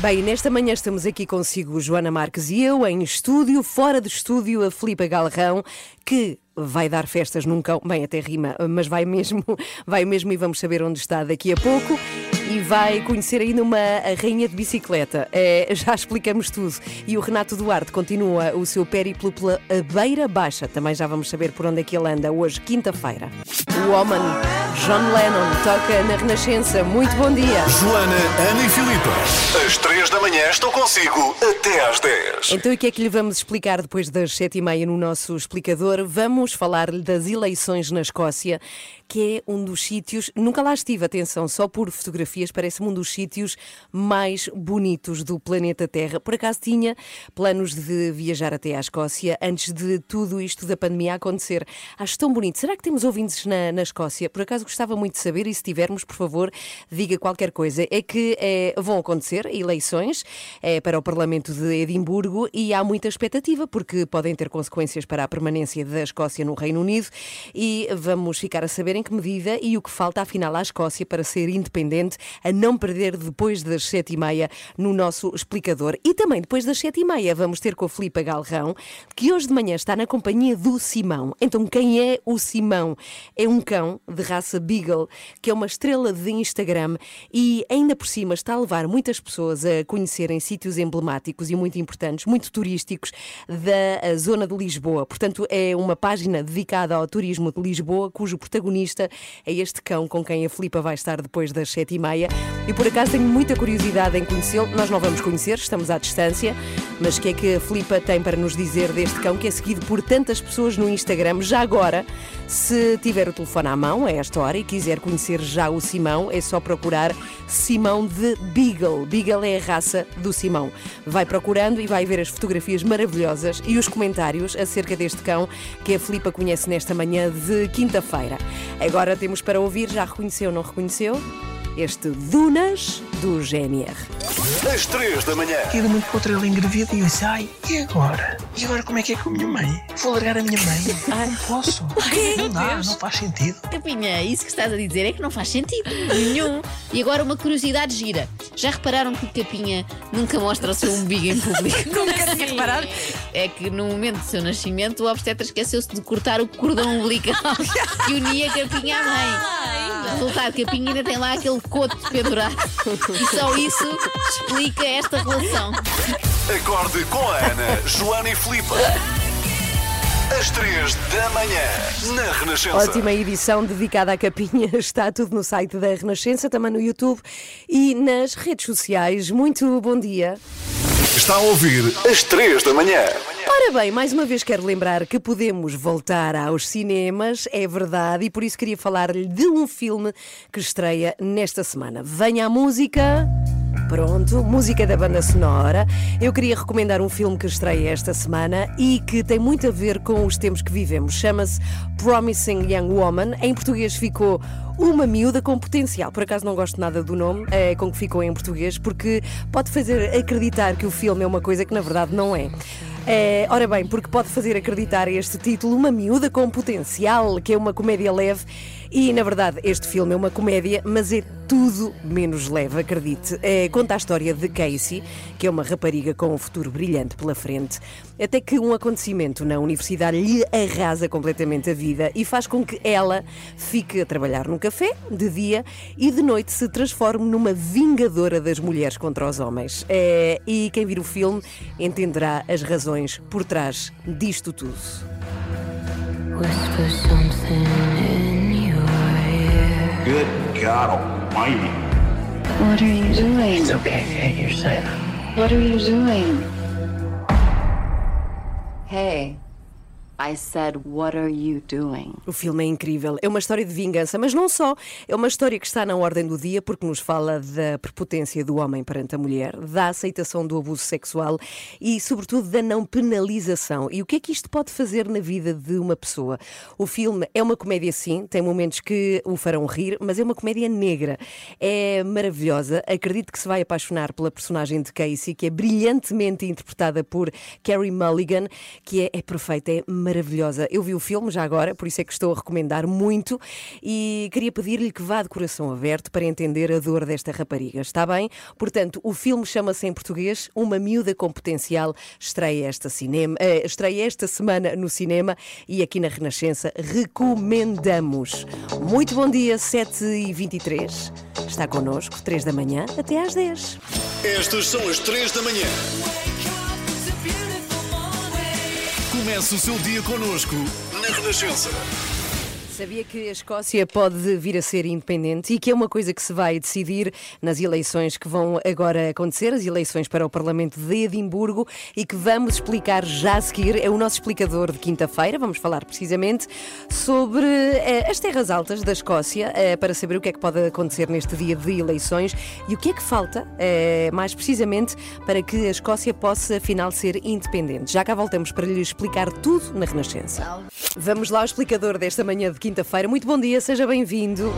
Bem, nesta manhã estamos aqui consigo, Joana Marques e eu, em estúdio, fora de estúdio, a Filipa Galrão, que vai dar festas num cão, bem, até rima, mas vai mesmo, vai mesmo e vamos saber onde está daqui a pouco. E vai conhecer ainda uma rainha de bicicleta. É, já explicamos tudo. E o Renato Duarte continua o seu périplo pela Beira Baixa. Também já vamos saber por onde é que ele anda hoje, quinta-feira. O homem, John Lennon, toca na Renascença. Muito bom dia. Joana, Ana e Filipa. Às 3 da manhã estão consigo até às 10. Então, o que é que lhe vamos explicar depois das sete e meia no nosso explicador? Vamos falar-lhe das eleições na Escócia, que é um dos sítios, nunca lá estive, atenção, só por fotografias, parece-me um dos sítios mais bonitos do planeta Terra. Por acaso tinha planos de viajar até à Escócia antes de tudo isto da pandemia acontecer. Acho tão bonito. Será que temos ouvintes na, na Escócia? Por acaso gostava muito de saber e se tivermos, por favor, diga qualquer coisa. É que eh, vão acontecer eleições eh, para o Parlamento de Edimburgo e há muita expectativa porque podem ter consequências para a permanência da Escócia no Reino Unido e vamos ficar a saber em que medida e o que falta afinal à Escócia para ser independente, a não perder depois das sete e meia no nosso explicador. E também depois das sete e meia vamos ter com a Filipa Galrão, que hoje de manhã está na companhia do Simão. Então quem é o Simão? É um cão de raça Beagle, que é uma estrela de Instagram e ainda por cima está a levar muitas pessoas a conhecerem sítios emblemáticos e muito importantes, muito turísticos da eh, zona de Lisboa. Portanto, é uma página dedicada ao turismo de Lisboa, cujo protagonista é este cão com quem a Filipa vai estar depois das sete e meia. E por acaso tenho muita curiosidade em conhecê-lo. Nós não vamos conhecer, estamos à distância, mas o que é que a Filipa tem para nos dizer deste cão que é seguido por tantas pessoas no Instagram? Já agora, se tiver o telefone à mão a esta hora e quiser conhecer já o Simão, é só procurar Simão de Beagle. Beagle é a raça do Simão. Vai procurando e vai ver as fotografias maravilhosas e os comentários acerca deste cão que a Filipa conhece nesta manhã de quinta-feira. Agora temos para ouvir, já reconheceu, não reconheceu? Este Dunas do GNR. Às 3 da manhã. E de muito outra ele engravida e eu disse, ai, e agora? E agora como é que é com a minha mãe? Vou largar a minha mãe? Ai, não posso. Não dá, não faz sentido. Capinha, isso que estás a dizer é que não faz sentido nenhum. E agora uma curiosidade gira. Já repararam que o Capinha nunca mostra o seu umbigo em público? Nunca tinha reparado. É que no momento do seu nascimento o obstetra esqueceu-se de cortar o cordão umbilical que unia Capinha à mãe. Resultado, Capinha ainda tem lá aquele coto pendurado. E só isso explica esta relação. Acorde com a Ana, Joana e Filipa. Às 3 da manhã, na Renascença. Ótima edição dedicada à capinha. Está tudo no site da Renascença, também no YouTube e nas redes sociais. Muito bom dia. Está a ouvir às 3 da manhã. Ora bem, mais uma vez quero lembrar que podemos voltar aos cinemas, é verdade, e por isso queria falar-lhe de um filme que estreia nesta semana. Venha a música. Pronto, música da banda sonora. Eu queria recomendar um filme que estreia esta semana e que tem muito a ver com os tempos que vivemos. Chama-se Promising Young Woman. Em português ficou Uma Miúda com Potencial. Por acaso não gosto nada do nome é, com que ficou em português, porque pode fazer acreditar que o filme é uma coisa que na verdade não é. É, ora bem, porque pode fazer acreditar este título Uma Miúda com Potencial, que é uma comédia leve. E, na verdade, este filme é uma comédia, mas é tudo menos leve, acredite. É, conta a história de Casey, que é uma rapariga com um futuro brilhante pela frente, até que um acontecimento na universidade lhe arrasa completamente a vida e faz com que ela fique a trabalhar num café de dia e de noite se transforme numa vingadora das mulheres contra os homens. É, e quem vir o filme entenderá as razões por trás disto tudo. Good God Almighty. What are you doing? It's okay, okay, you're safe. What are you doing? Hey, I said, What are you doing? O filme é incrível. É uma história de vingança, mas não só. É uma história que está na ordem do dia porque nos fala da prepotência do homem perante a mulher, da aceitação do abuso sexual e, sobretudo, da não penalização. E o que é que isto pode fazer na vida de uma pessoa? O filme é uma comédia, sim, tem momentos que o farão rir, mas é uma comédia negra. É maravilhosa. Acredito que se vai apaixonar pela personagem de Casey, que é brilhantemente interpretada por Carrie Mulligan, que é, é perfeita, é maravilhosa. Eu vi o filme já agora, por isso é que estou a recomendar muito e queria pedir-lhe que vá de coração aberto para entender a dor desta rapariga. Está bem? Portanto, o filme chama-se em português Uma Miúda com Potencial. Estreia esta, cinema, eh, estreia esta semana no cinema e aqui na Renascença recomendamos. Muito bom dia, 7h23. Está connosco, 3 da manhã até às 10. Estas são as 3 da manhã. Comece o seu dia connosco na Renascença. Sabia que a Escócia pode vir a ser independente e que é uma coisa que se vai decidir nas eleições que vão agora acontecer, as eleições para o Parlamento de Edimburgo e que vamos explicar já a seguir. É o nosso explicador de quinta-feira. Vamos falar precisamente sobre eh, as terras altas da Escócia eh, para saber o que é que pode acontecer neste dia de eleições e o que é que falta, eh, mais precisamente, para que a Escócia possa afinal ser independente. Já cá voltamos para lhe explicar tudo na Renascença. Vamos lá ao explicador desta manhã de quinta-feira. Muito bom dia, seja bem-vindo.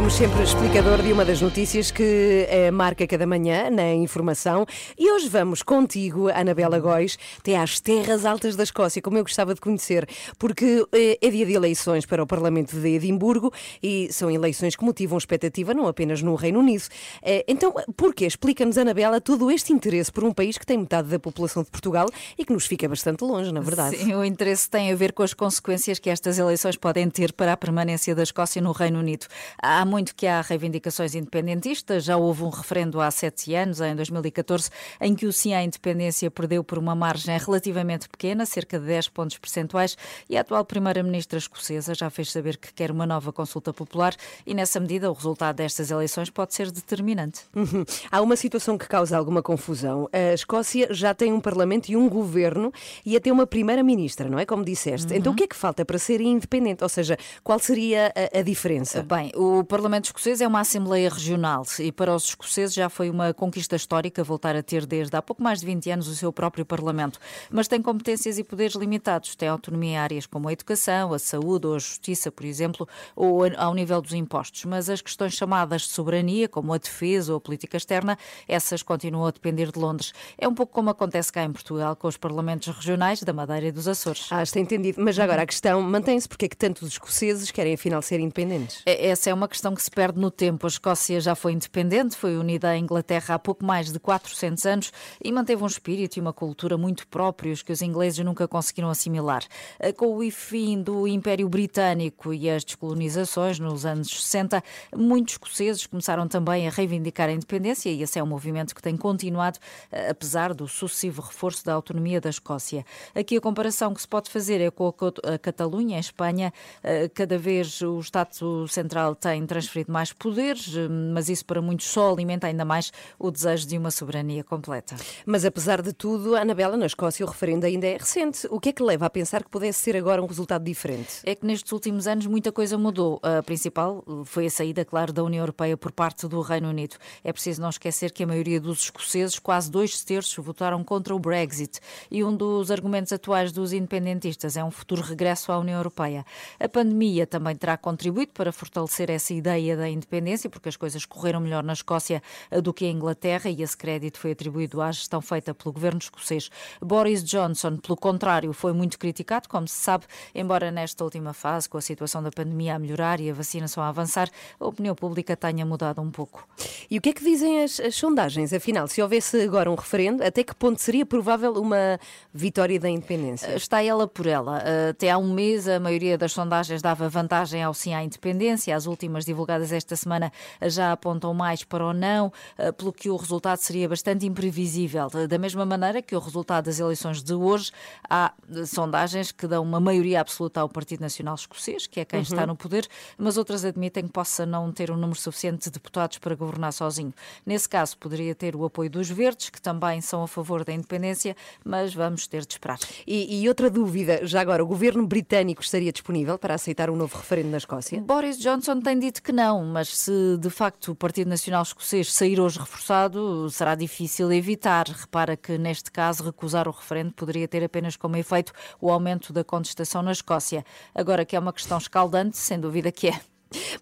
Temos sempre o explicador de uma das notícias que eh, marca cada manhã na informação. E hoje vamos contigo, Anabela Góis, até às terras altas da Escócia, como eu gostava de conhecer, porque eh, é dia de eleições para o Parlamento de Edimburgo e são eleições que motivam expectativa não apenas no Reino Unido. Eh, então, porquê? Explica-nos, Anabela, todo este interesse por um país que tem metade da população de Portugal e que nos fica bastante longe, na verdade. Sim, o interesse tem a ver com as consequências que estas eleições podem ter para a permanência da Escócia no Reino Unido. Há muito que há reivindicações independentistas, já houve um referendo há sete anos, em 2014, em que o sim à independência perdeu por uma margem relativamente pequena, cerca de 10 pontos percentuais, e a atual primeira-ministra escocesa já fez saber que quer uma nova consulta popular e, nessa medida, o resultado destas eleições pode ser determinante. Uhum. Há uma situação que causa alguma confusão. A Escócia já tem um parlamento e um governo e até uma primeira-ministra, não é? Como disseste. Então o que é que falta para ser independente? Ou seja, qual seria a, a diferença? Bem, o Parlamento Escocês é uma Assembleia Regional e para os escoceses já foi uma conquista histórica voltar a ter desde há pouco mais de 20 anos o seu próprio Parlamento. Mas tem competências e poderes limitados. Tem autonomia em áreas como a educação, a saúde ou a justiça, por exemplo, ou ao nível dos impostos. Mas as questões chamadas de soberania, como a defesa ou a política externa, essas continuam a depender de Londres. É um pouco como acontece cá em Portugal com os parlamentos regionais da Madeira e dos Açores. Ah, está entendido. Mas agora a questão mantém-se porque é que tanto os escoceses querem afinal ser independentes? É- Essa é uma questão que se perde no tempo. A Escócia já foi independente, foi unida à Inglaterra há pouco mais de 400 anos e manteve um espírito e uma cultura muito próprios que os ingleses nunca conseguiram assimilar. Eh, Com o fim do Império Britânico e as descolonizações nos anos 60, muitos escoceses começaram também a reivindicar a independência e esse é um movimento que tem continuado, eh, apesar do sucessivo reforço da autonomia da Escócia. Aqui a comparação que se pode fazer é com a Catalunha, em Espanha. Eh, Cada vez o Estado Central tem transferido mais poderes, eh, mas isso para muitos só alimenta ainda mais o desejo de uma soberania completa. Mas apesar de tudo, Anabela, na Escócia o referendo ainda é recente. O que é que leva a pensar que pudesse ser agora um resultado diferente? É que nestes últimos anos muita coisa mudou. A principal foi a saída, claro, da União Europeia por parte do Reino Unido. É preciso não esquecer que a maioria dos escoceses, quase dois terços, votaram contra o Brexit. E um dos argumentos atuais dos independentistas é um futuro regresso à União Europeia. A pandemia também terá contribuído para fortalecer essa ideia da independência, porque as coisas correram melhor na Escócia eh, do que em Inglaterra e esse crédito foi atribuído à gestão feita pelo governo escocês. Boris Johnson, pelo contrário, foi muito criticado, como se sabe, embora nesta última fase, com a situação da pandemia a melhorar e a vacinação a avançar, a opinião pública tenha mudado um pouco. E o que é que dizem as, as sondagens? Afinal, se houvesse agora um referendo, até que ponto seria provável uma vitória da independência? Está ela por ela. Até há um mês, a maioria das sondagens dava vantagem ao sim à independência. As últimas divulgadas esta semana já apontam mais para o não, eh, pelo que o resultado seria bastante imprevisível. Da mesma maneira que o resultado das eleições de hoje, há sondagens que dão uma maioria absoluta ao Partido Nacional Escocês, que é quem está no poder, mas outras admitem que possa não ter um número suficiente de deputados para governar sozinho. Nesse caso, poderia ter o apoio dos verdes, que também são a favor da independência, mas vamos ter de esperar. E, e outra dúvida, já agora, o governo britânico estaria disponível para aceitar um novo referendo na Escócia? Boris Johnson tem dito que não, mas se de facto o Partido Nacional Escocês sair hoje reforçado, será difícil evitar. Repara que neste caso recusar o referendo poderia ter apenas como efeito o aumento da contestação na Escócia. Agora que é uma questão escaldante, sem dúvida que é.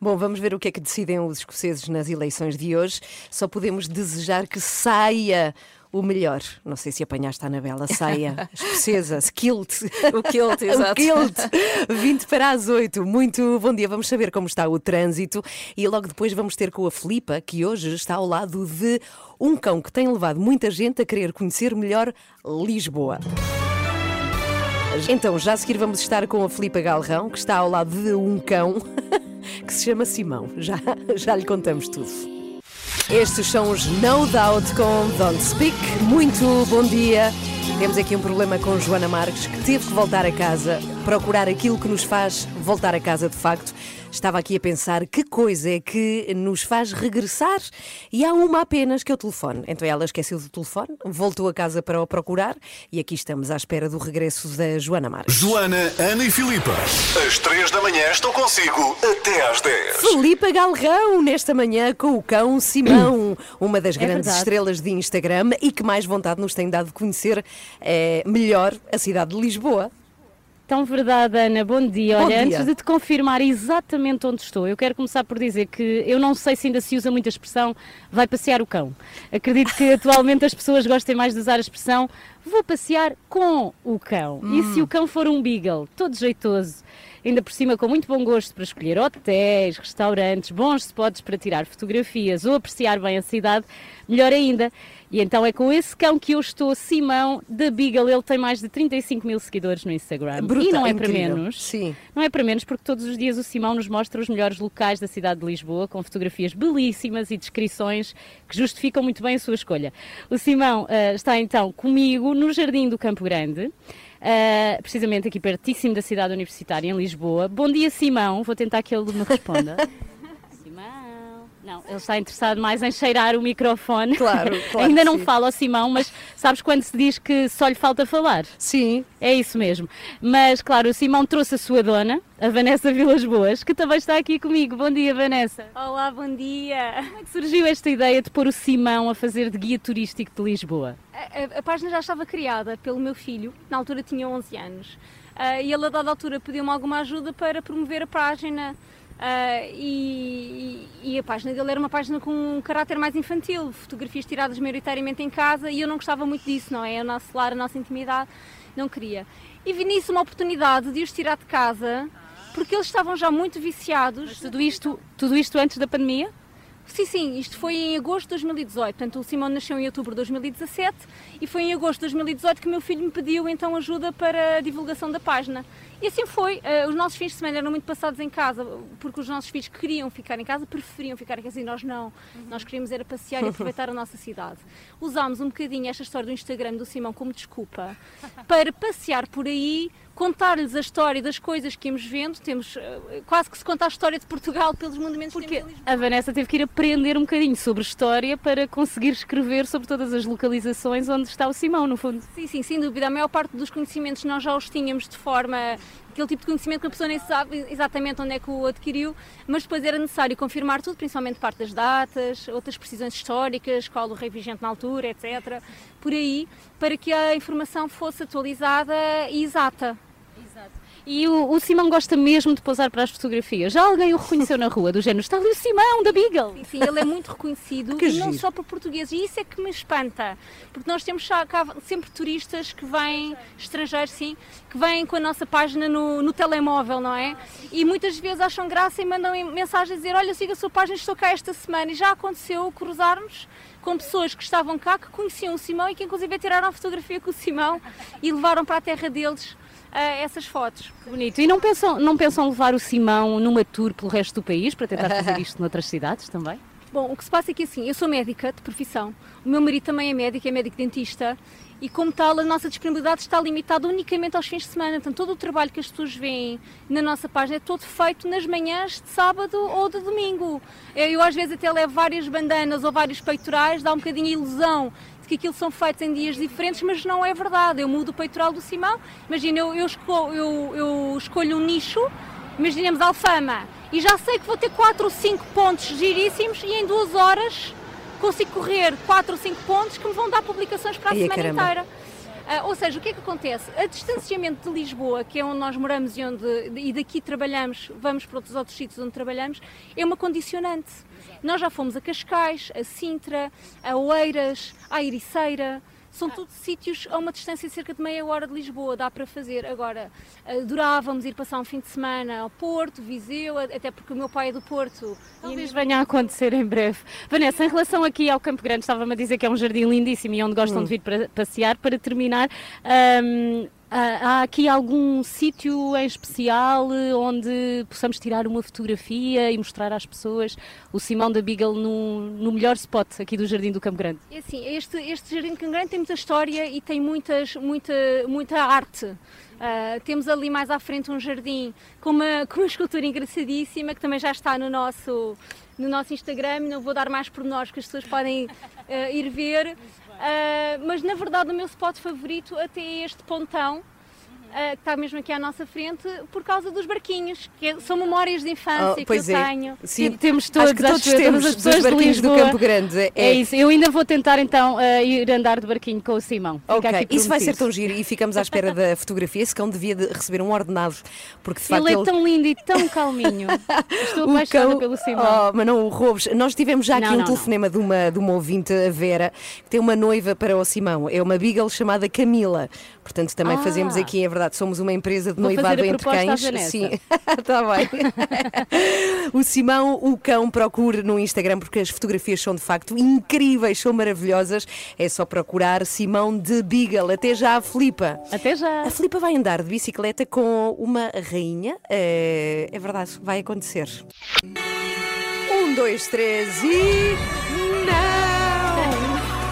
Bom, vamos ver o que é que decidem os escoceses nas eleições de hoje. Só podemos desejar que saia o melhor. Não sei se apanhaste a Anabela, saia escocesa, kilt. O kilt, exato. O kilt. 20 para as 8. Muito bom dia. Vamos saber como está o trânsito e logo depois vamos ter com a Filipa, que hoje está ao lado de um cão que tem levado muita gente a querer conhecer melhor Lisboa. Então, já a seguir vamos estar com a Filipa Galrão, que está ao lado de um cão que se chama Simão. Já, já lhe contamos tudo. Estes são os No Doubt com Don't Speak. Muito bom dia. Temos aqui um problema com Joana Marques, que teve que voltar a casa, procurar aquilo que nos faz voltar a casa de facto. Estava aqui a pensar que coisa é que nos faz regressar e há uma apenas que é o telefone. Então ela esqueceu do telefone, voltou a casa para o procurar e aqui estamos à espera do regresso da Joana Marques. Joana, Ana e Filipa. Às 3 da manhã estou consigo até às 10. Filipa Galrão, nesta manhã com o cão Simão, uma das grandes verdade. estrelas de Instagram e que mais vontade nos tem dado de conhecer eh, melhor a cidade de Lisboa. Tão verdade, Ana. Bom dia. Bom Olha, dia. antes de te confirmar exatamente onde estou, eu quero começar por dizer que eu não sei se ainda se usa muito a expressão vai passear o cão. Acredito que atualmente as pessoas gostem mais de usar a expressão vou passear com o cão. E se o cão for um beagle, todo jeitoso, ainda por cima com muito bom gosto para escolher hotéis, restaurantes, bons spots para tirar fotografias ou apreciar bem a cidade, melhor ainda. E então é com esse cão que eu estou, Simão, da Beagle. Ele tem mais de 35 mil seguidores no Instagram. Brutal, e não é para menos. Sim. Não é para menos porque todos os dias o Simão nos mostra os melhores locais da cidade de Lisboa, com fotografias belíssimas e descrições que justificam muito bem a sua escolha. O Simão ah, está então comigo no Jardim do Campo Grande. ah, precisamente aqui pertíssimo da cidade universitária em Lisboa. Bom dia, Simão. Vou tentar que ele me responda. Não, ele está interessado mais em cheirar o microfone. Claro, claro Ainda não sim. fala ao Simão, mas sabes quando se diz que só lhe falta falar? Sim. É isso mesmo. Mas, claro, o Simão trouxe a sua dona, a Vanessa Vilas Boas, que também está aqui comigo. Bom dia, Vanessa. Olá, bom dia. Como é que surgiu esta ideia de pôr o Simão a fazer de guia turístico de Lisboa? A, a- a página já estava criada pelo meu filho, na altura tinha 11 anos, Ah, e ele a dada altura pediu-me alguma ajuda para promover a página. Ah, e, e- a página dele era uma página com um caráter mais infantil, fotografias tiradas maioritariamente em casa, e eu não gostava muito disso, não é? O nosso lar, a nossa intimidade, não queria. E vi nisso uma oportunidade de os tirar de casa, porque eles estavam já muito viciados. Tudo isto, tudo isto antes da pandemia? Sim, sim, isto foi em agosto de 2018. Portanto, o Simão nasceu em outubro de 2017 e foi em agosto de 2018 que o meu filho me pediu então ajuda para a divulgação da página. E assim foi. Eh, os nossos fins de semana eram muito passados em casa, porque os nossos filhos queriam ficar em casa, preferiam ficar em casa e nós não. Nós queríamos era passear e aproveitar a nossa cidade. Usámos um bocadinho esta história do Instagram do Simão como desculpa para passear por aí, contar-lhes a história das coisas que íamos vendo. Temos eh, quase que se conta a história de Portugal pelos monumentos que temos em Lisboa. A Vanessa teve que ir aprender um bocadinho sobre história para conseguir escrever sobre todas as localizações onde está o Simão, no fundo. Sim, sim, sem dúvida. A maior parte dos conhecimentos nós já os tínhamos de forma. aquele tipo de conhecimento que a pessoa nem sabe exatamente onde é que o adquiriu, mas depois era necessário confirmar tudo, principalmente parte das datas, outras precisões históricas, qual o rei vigente na altura, etc. Por aí, para que a informação fosse atualizada e exata. E o, o Simão gosta mesmo de posar para as fotografias. Já alguém o reconheceu na rua, do género, está ali o Simão, da Beagle. Sim, sim, ele é muito reconhecido Que e não giro. só por portugueses. E isso é que me espanta, porque nós temos sempre turistas que vêm, estrangeiros sim, que vêm com a nossa página no, no telemóvel, não é? E muitas vezes acham graça e mandam mensagens a dizer: Olha, siga a sua página, estou cá esta semana. E já aconteceu cruzarmos com pessoas que estavam cá, que conheciam o Simão e que inclusive tiraram a fotografia com o Simão e levaram para a terra deles. Ah, essas fotos. Bonito. E não pensam, não pensam levar o Simão numa tour pelo resto do país para tentar fazer isto noutras cidades também? Bom, o que se passa é que assim, eu sou médica de profissão, o meu marido também é médico, é médico dentista e como tal a nossa disponibilidade está limitada unicamente aos fins de semana. Portanto, todo o trabalho que as pessoas veem na nossa página é todo feito nas manhãs de sábado ou de domingo. Eu, às vezes até levo várias bandanas ou vários peitorais, dá um bocadinho a ilusão que aquilo são feitos em dias diferentes, mas não é verdade. Eu mudo o peitoral do Simão, imagina, eu, eu, esco- eu- eu escolho um nicho, imaginemos Alfama, e já sei que vou ter 4 ou 5 pontos giríssimos e em duas horas consigo correr 4 ou 5 pontos que me vão dar publicações para a Ai, semana caramba. inteira. Ah, ou seja, o que é que acontece? A distanciamento de Lisboa, que é onde nós moramos e, onde, e daqui trabalhamos, vamos para outros outros sítios onde trabalhamos, é uma condicionante. Nós já fomos a Cascais, a Sintra, a Oeiras, a Ericeira. São tudo sítios a uma distância de cerca de meia hora de Lisboa, dá para fazer. Agora, adorávamos ir passar um fim de semana ao Porto, Viseu, até porque o meu pai é do Porto. Talvez venha a acontecer em breve. Vanessa, em relação aqui ao Campo Grande, estava-me a dizer que é um jardim lindíssimo e onde gostam Hum. de vir para passear. Para terminar, hum, há há aqui algum sítio em especial eh, onde possamos tirar uma fotografia e mostrar às pessoas o Simão da Beagle no, no melhor spot aqui do Jardim do Campo Grande? É assim, este, este Jardim de Cangrande tem muita história e tem muitas, muita, muita arte. Ah, temos ali mais à frente um jardim com uma, com uma escultura engraçadíssima que também já está no nosso, no nosso Instagram. Não vou dar mais pormenores que as pessoas podem ah, ir ver. Ah, mas na verdade o meu spot favorito até é este pontão. Ah, que está mesmo aqui à nossa frente por causa dos barquinhos, que é- são memórias de infância Oh, que eu é. tenho. Sim, Temos Acho todos, que todos acho temos as dos pessoas de barquinhos do Lisboa. Campo Grande. É, É isso, eu ainda vou tentar então eh, ir andar de barquinho com o Simão. Fica Ok, aqui isso vai ser tão giro e ficamos à espera da fotografia. Esse cão devia de receber um ordenado, porque de facto Ele é tão lindo e tão calminho. Estou apaixonada cão- pelo Simão. Oh, mas não o roubes. Nós tivemos já aqui Não, um não, telefonema De, uma, de uma ouvinte, a Vera, que tem uma noiva para o Simão. É uma beagle chamada Camila. Portanto, também Ah. fazemos aqui, é verdade, somos uma empresa de Vou noivado entre cães. Sim, está bem. o Simão, o cão, procure no Instagram, porque as fotografias são de facto incríveis, são maravilhosas. É só procurar Simão de Beagle. Até já a Filipa. Até já. A Filipa vai andar de bicicleta com uma rainha. É, é verdade, vai acontecer. Um, dois, três e. Não!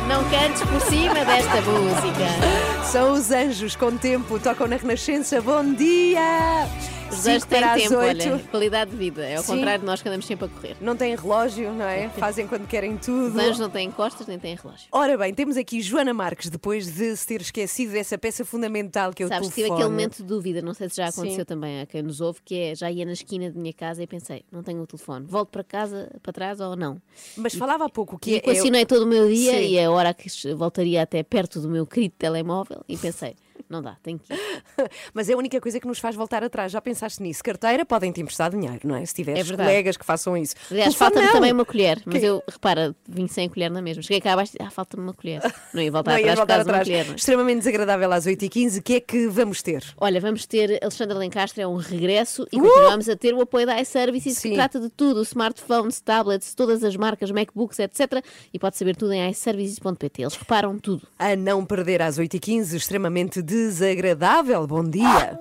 Não cantes por cima desta música. São os anjos com tempo, tocam na Renascença. Bom dia! Têm para as tempo, oito. olha, qualidade de vida. É ao Sim. contrário de nós que andamos sempre a correr. Não têm relógio, não é? Fazem quando querem tudo. Anjos não têm costas nem têm relógio. Ora bem, temos aqui Joana Marques, depois de se ter esquecido dessa peça fundamental que é o Sabes, tive telefone. aquele momento de dúvida, não sei se já aconteceu Sim. também a quem nos ouve, que é já ia na esquina de minha casa e pensei, não tenho o telefone, volto para casa, para trás ou não? Mas falava há pouco que E é- equacionei todo o meu dia Sim. e a hora que voltaria até perto do meu querido telemóvel e pensei, não dá, tenho que ir. Mas é a única coisa que nos faz voltar atrás. Já pensaste nisso? Carteira podem te emprestar dinheiro, não é? Se tiveres É colegas que façam isso. Aliás, falta-me também uma colher, mas Que- eu, repara, vim sem colher na mesma. Cheguei cá abaixo e ah, falta-me uma colher. Não ia voltar Não, atrás por voltar uma atrás. colher. é? Extremamente desagradável às 8h15. O que é que vamos ter? Olha, vamos ter Alexandra Lencastre, é um regresso Uh! e continuamos a ter o apoio da iServices que trata de tudo, smartphones, tablets, todas as marcas, MacBooks, etc. E pode saber tudo em iServices.pt. Eles reparam tudo. A não perder às 8h15, extremamente desagradável. Bom dia.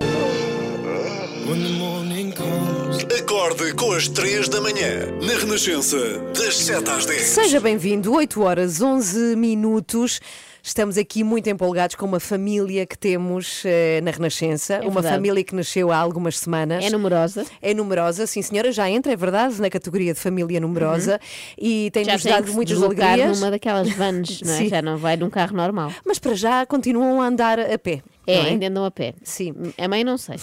Acorde com as 3 da manhã, na Renascença, das 7 às 10. Seja bem-vindo, 8 horas 11 minutos. Estamos aqui muito empolgados com uma família que temos eh, na Renascença, uma verdade. família que nasceu há algumas semanas. É numerosa. É numerosa, sim senhora, já entra, é verdade, na categoria de família numerosa e Já tem-nos tem dado muitas alegrias. numa daquelas vans, não é? Já não vai num carro normal. Mas para já continuam a andar a pé. É, não é? ainda andam a pé. Sim. A mãe não sei.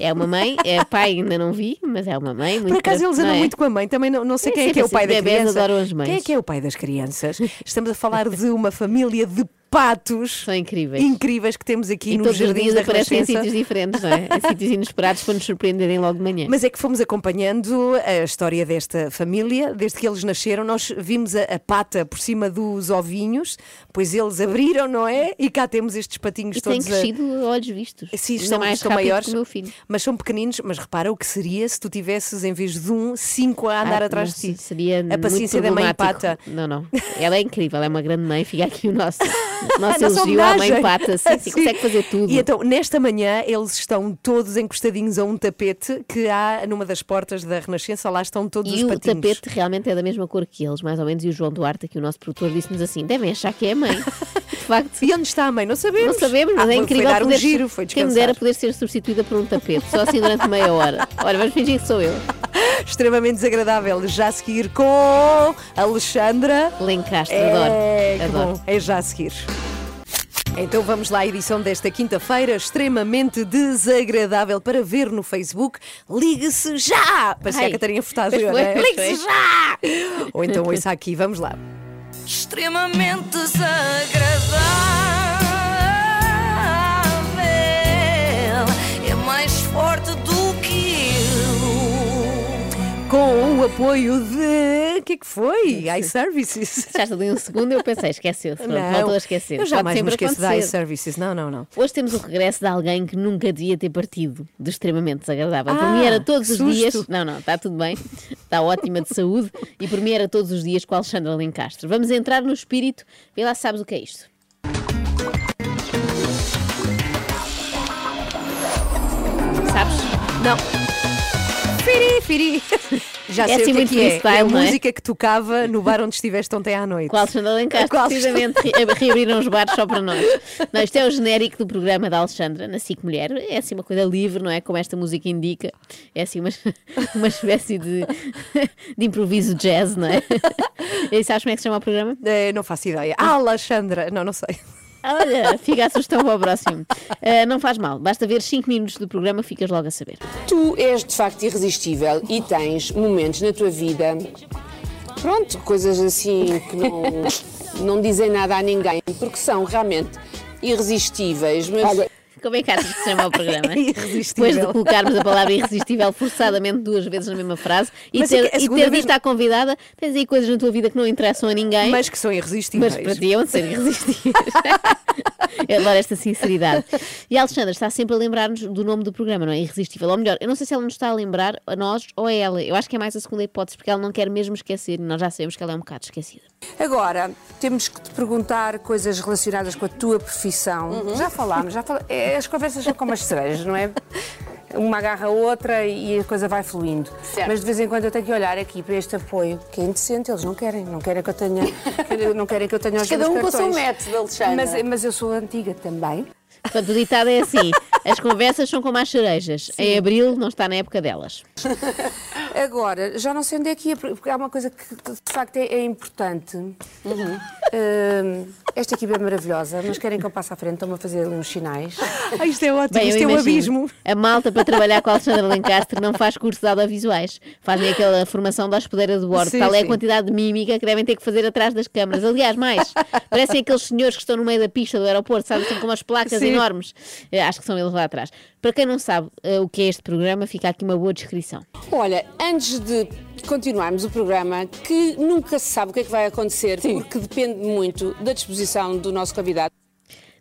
É uma mãe, é pai ainda não vi, mas é uma mãe muito Por acaso eles andam é? muito com a mãe, também não, não sei quem é que é o pai da criança. Quem é que é o pai das crianças? Estamos a falar de uma família de patos São incríveis. incríveis que temos aqui E nos todos os jardins dias da aparecem em Renascença. sítios diferentes, não é? Em sítios inesperados para nos surpreenderem logo de manhã. Mas é que fomos acompanhando a história desta família, desde que eles nasceram, nós vimos a, a pata por cima dos ovinhos, pois eles abriram, não é? E cá temos estes patinhos E têm todos. a- crescido a olhos vistos. Sim, Ainda são, mais estão rápido maiores, que o meu filho. mas são pequeninos. Mas repara o que seria se tu tivesses, em vez de um, cinco a andar Ah, atrás não, de ti. Seria A paciência muito da mãe problemático. pata. Não, não. Ela é incrível, ela é uma grande mãe, fica aqui o nosso, Nosso Nossa elogio à mãe pata, sim, sim, Sim. consegue fazer tudo. E então, nesta manhã, eles estão todos encostadinhos a um tapete que há numa das portas da Renascença, lá estão todos E os o patinhos. tapete realmente é da mesma cor que eles, mais ou menos, e o João Duarte, aqui o nosso produtor, disse-nos assim: devem achar que é a mãe. De facto. E onde está a mãe? Não sabemos. Não sabemos, mas Ah, é incrível Foi dar um poder giro, foi Quem me descansar. dera poder ser substituída por um tapete, só assim durante meia hora. Olha, vamos fingir que sou eu. Extremamente desagradável. Já a seguir com Alexandra. Lencastre, É, adoro. adoro. bom. É já a seguir. Então vamos lá à edição desta quinta-feira, extremamente desagradável para ver no Facebook. Ligue-se já! Parecia Ai, a Catarina Furtado, pois não foi, é? pois Ligue-se já! Ou então ouça aqui, vamos lá. extremamente desagradável. Com o apoio de. O que é que foi? iServices. Já ali um segundo e eu pensei, esqueceu-se. Voltou a esquecer. Eu jamais me esqueço acontecer. iServices. Não, não, não. Hoje temos o regresso de alguém que nunca devia ter partido, de extremamente desagradável. por Ah, mim era todos os susto. dias. Não, não, está tudo bem, está ótima de saúde e por mim era todos os dias com a Alexandra Lencastre. Vamos entrar no espírito, vê lá se sabes o que é isto. Sabes? Não. Firi, firi. Já É sei assim o que é que é. é a é? música que tocava no bar onde estiveste ontem à noite. Com a Alexandra Lencastre, Com a precisamente, re- reabriram os bares só para nós. Não, isto é o genérico do programa da Alexandra, na SIC Mulher. É assim uma coisa livre, não é? Como esta música indica. É assim uma, uma espécie de, de improviso jazz, não é? E sabes como é que se chama o programa? Eh, não faço ideia. Ah, Alexandra. Não, não sei. Olha, fica a sugestão para o próximo. Ah, não faz mal, basta ver 5 minutos do programa, ficas logo a saber. Tu és de facto irresistível e tens momentos na tua vida, pronto, coisas assim que não, não dizem nada a ninguém, porque são realmente irresistíveis, mas. Como é que achas que se chama o programa? Irresistível. Depois de colocarmos a palavra irresistível forçadamente duas vezes na mesma frase e Mas ter, a e ter dito à convidada: tens aí coisas na tua vida que não interessam a ninguém. Mas que são irresistíveis. Mas para ti é onde ser irresistíveis. eu adoro esta sinceridade. E a Alexandra está sempre a lembrar-nos do nome do programa, não é? Irresistível. Ou melhor, eu não sei se ela nos está a lembrar a nós ou a ela. Eu acho que é mais a segunda hipótese, porque ela não quer mesmo esquecer e nós já sabemos que ela é um bocado esquecida. Agora, temos que te perguntar coisas relacionadas com a tua profissão. Já falámos, já fal... é, as conversas são como as cerejas, não é? Uma agarra a outra e a coisa vai fluindo. Mas de vez em quando eu tenho que olhar aqui para este apoio, que é indecente, eles não querem, não querem que eu tenha, não querem que eu tenha os Cada um com o seu método, Alexandra. Mas, mas eu sou antiga também. Portanto, o ditado é assim: as conversas são como as cerejas. Em abril não está na época delas. Agora, já não sei onde é que ia, porque há uma coisa que de facto é, é importante. Hum, esta equipa é maravilhosa, mas querem que eu passe à frente, estão-me a fazer uns sinais. Ah, isto é ótimo, Bem, isto é um abismo. A malta para trabalhar com a Alexandra Lencastre não faz cursos de audiovisuais. Fazem aquela formação da hospedeira de bordo. Sim, Tal é a sim. quantidade de mímica que devem ter que fazer atrás das câmaras. Aliás, mais, parecem aqueles senhores que estão no meio da pista do aeroporto, sabem, assim com umas placas Sim. Enormes. Acho que são eles lá atrás. Para quem não sabe eh, o que é este programa, fica aqui uma boa descrição. Olha, antes de continuarmos o programa, que nunca se sabe o que é que vai acontecer, porque depende muito da disposição do nosso convidado.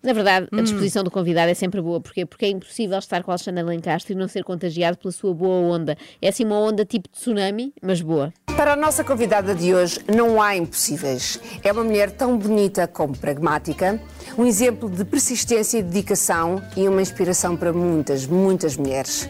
Na verdade, Hum. a disposição do convidado é sempre boa. Porquê? Porque é impossível estar com a Alexandra Lencastre e não ser contagiado pela sua boa onda. É assim uma onda tipo tsunami, mas boa. Para a nossa convidada de hoje, não há impossíveis. É uma mulher tão bonita como pragmática, um exemplo de persistência e dedicação e uma inspiração para muitas, muitas mulheres.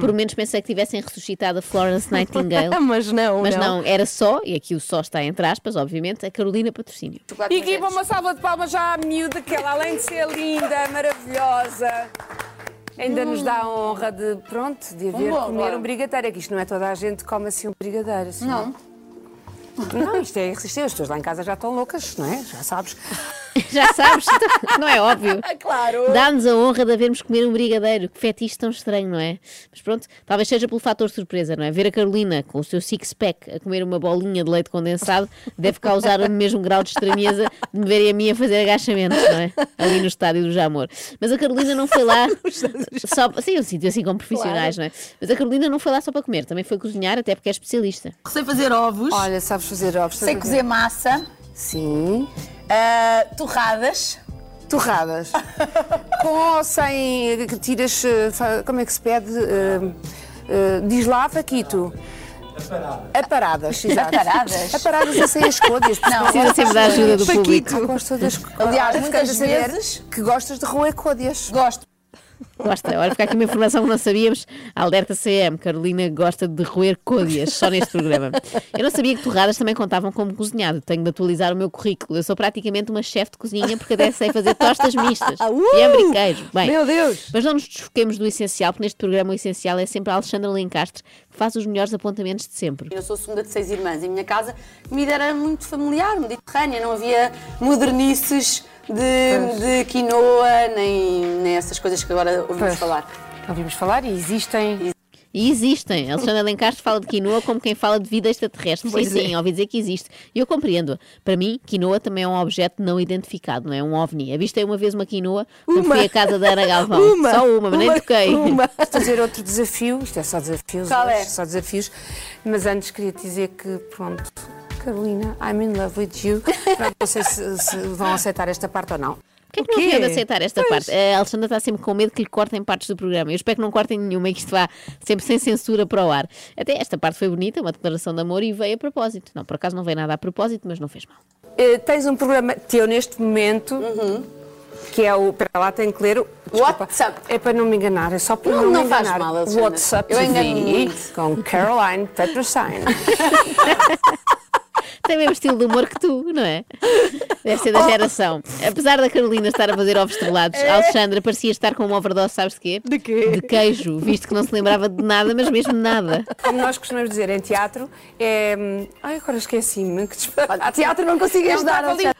Por menos pensei que tivessem ressuscitado a Florence Nightingale. Mas não, Mas não. não, era só, e aqui o só está entre aspas, obviamente, a Carolina Patrocínio. E aqui uma salva de palmas já à miúda, que ela, além de ser linda, maravilhosa, ainda nos dá a honra de, pronto, de haver bom, comer um brigadeiro. É que isto não é toda a gente que come assim um brigadeiro. Assim. Não. Não, isto é irresistível. As pessoas lá em casa já estão loucas, não é? Já sabes. Já sabes, não é óbvio. Claro. Dá-nos a honra de havermos comer um brigadeiro. Que fetiche tão estranho, não é? Mas pronto, talvez seja pelo fator surpresa, não é? Ver a Carolina com o seu six-pack a comer uma bolinha de leite condensado deve causar o mesmo grau de estranheza de me verem a mim a fazer agachamentos, não é? Ali no estádio do Jamor. Mas a Carolina não foi lá só. Sim, eu sinto assim como profissionais, não é? Mas a Carolina não foi lá só para comer, também foi cozinhar, até porque é especialista. Sei fazer ovos. Olha, sabes fazer ovos. Sei cozer massa. Sim. Ah, torradas. Torradas. Com ou sem que tiras. eh, Como é que se pede? Eh, eh, diz lá, Paquito. Aparadas, exato. Aparadas? Aparadas a sem as Não, senão precisa sempre da ajuda do Paquito, público. gosto das Aliás, muitas vezes- que gostas de roer côdeas. Gosto. Gosta. Olha, fica aqui uma informação que não sabíamos. Alerta CM. Carolina gosta de roer côdeas só neste programa. Eu não sabia que torradas também contavam como cozinhado. Tenho de atualizar o meu currículo. Eu sou praticamente uma chefe de cozinha porque até sei fazer tostas mistas. Uh! E é queijo. Bem, Meu Deus! Mas não nos desfoquemos do essencial, porque neste programa o essencial é sempre a Alexandra Lencastre que faz os melhores apontamentos de sempre. Eu sou a segunda de seis irmãs. Em minha casa, a comida era muito familiar, mediterrânea, não havia modernices de, de quinoa, nem, nem essas coisas que agora ouvimos Pois. falar. Ouvimos falar e existem. E existem. A Alexandra Lencastre fala de quinoa como quem fala de vida extraterrestre. Pois sim, é. sim, ouvi dizer que existe. E eu compreendo. Para mim, quinoa também é um objeto não identificado, não é? Um ovni. Avistei uma vez uma quinoa quando Uma. fui à casa da Ana Galvão. Uma. Só uma, mas nem Uma. toquei. Uma. Vou fazer outro desafio, isto é só desafios Qual é? só desafios, mas antes queria dizer que, pronto, Carolina, I'm in love with you. Pronto, não sei se, se vão aceitar esta parte ou não. Porquê que não quê? havia de aceitar esta parte? A Alexandra está sempre com medo que lhe cortem partes do programa. Eu espero que não cortem nenhuma e que isto vá sempre sem censura para o ar. Até esta parte foi bonita, uma declaração de amor e veio a propósito. Não, por acaso não veio nada a propósito, mas não fez mal. Eh, tens um programa teu neste momento, que é o. Para lá, tenho que ler. o- desculpa, WhatsApp. É para não me enganar, é só para Não, não, não me faz enganar. mal, Alexandra. WhatsApp Eu TV engano muito. com Caroline Peterstein. Tem o mesmo estilo de humor que tu, não é? Deve ser da geração. Apesar da Carolina estar a fazer ovos estrelados, a Alexandra parecia estar com uma overdose, sabes de quê? De quê? De queijo, visto que não se lembrava de nada, mas mesmo nada. Como nós costumamos dizer em teatro, é. hum, Ai, agora esqueci-me. Que disparate. A teatro não consigo ajudar. Alexandra.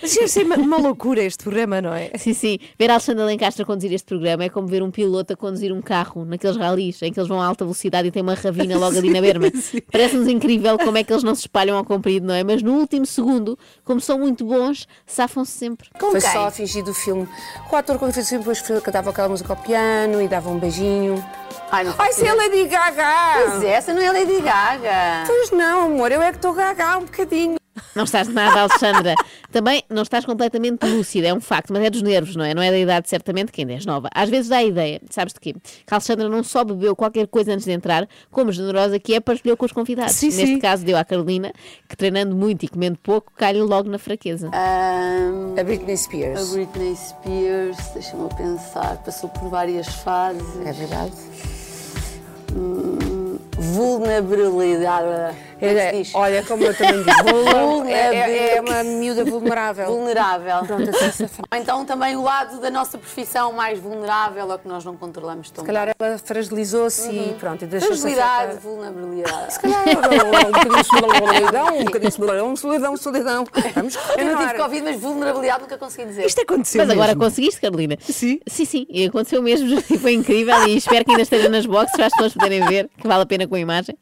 Mas ia ser uma, uma loucura este programa, não é? Sim, sim. Ver a Alexandra Lencastre conduzir este programa é como ver um piloto a conduzir um carro naqueles ralis em que eles vão a alta velocidade e tem uma ravina logo ali na berma. Parece-nos incrível como é que eles não se espalham ao comprido, não é? Mas no último segundo, como são muito bons, safam-se sempre. Foi quem? só a fingir do filme. O ator, quando fez o filme, depois cantava aquela música ao piano e dava um beijinho. Ai, não Ai, se é. Lady Gaga! Pois é, essa não é Lady Gaga. Pois não, amor, eu é que estou gaga um bocadinho. Não estás de nada, Alexandra. Também não estás completamente lúcida, é um facto, mas é dos nervos, não é? Não é da idade, certamente, que ainda és nova. Às vezes dá a ideia, sabes de quê? Que a Alexandra não só bebeu qualquer coisa antes de entrar, como generosa que é, partilhou com os convidados. Sim, Neste sim. caso, deu à Carolina, que treinando muito e comendo pouco, cai-lhe logo na fraqueza. Ahm, A Britney a Spears. Britney Spears, deixa-me pensar, passou por várias fases. É verdade. Vulnerabilidade. É É, diz? olha, como eu também digo, Vulnerável. é, é- é uma miúda vulnerável. Vulnerável. Pronto, assim então também o lado da nossa profissão mais vulnerável, é que nós não controlamos tão Se calhar ela fragilizou-se e pronto, e deixou-se Fragilidade, vulnerabilidade. Se calhar um bocadinho de solidão, um bocadinho de solidão, solidão, solidão. Vamos Eu não tive Covid, mas vulnerabilidade nunca consegui dizer. Isto aconteceu Mas agora mesmo. conseguiste, Carolina? Sim. Sim, sim, e aconteceu mesmo e foi incrível e espero que ainda esteja nas boxes para as pessoas poderem ver, que vale a pena com a imagem.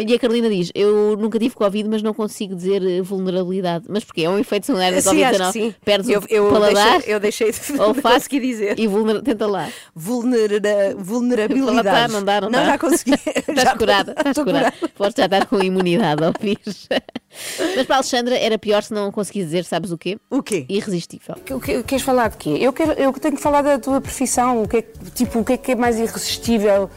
E a Carolina diz: Eu nunca tive Covid, mas não consigo dizer eh, vulnerabilidade. Mas porquê? É um efeito secundário da Sim, acho Covid-19. que sim. Perdes eu, o eu paladar, deixei, eu deixei de olfato conseguir dizer. e vulner... tenta lá. Vulnera, vulnerabilidade. Está, não dá, não dá. já consegui. Estás Já curada, estás curada. Podes já estar com imunidade ao vírus. Mas para a Alexandra era pior se não conseguisse dizer, sabes o quê? O quê? Irresistível. O que, queres falar de quê? Eu, quero, eu tenho que falar da tua profissão. O que é, que- tipo, o que é que é mais irresistível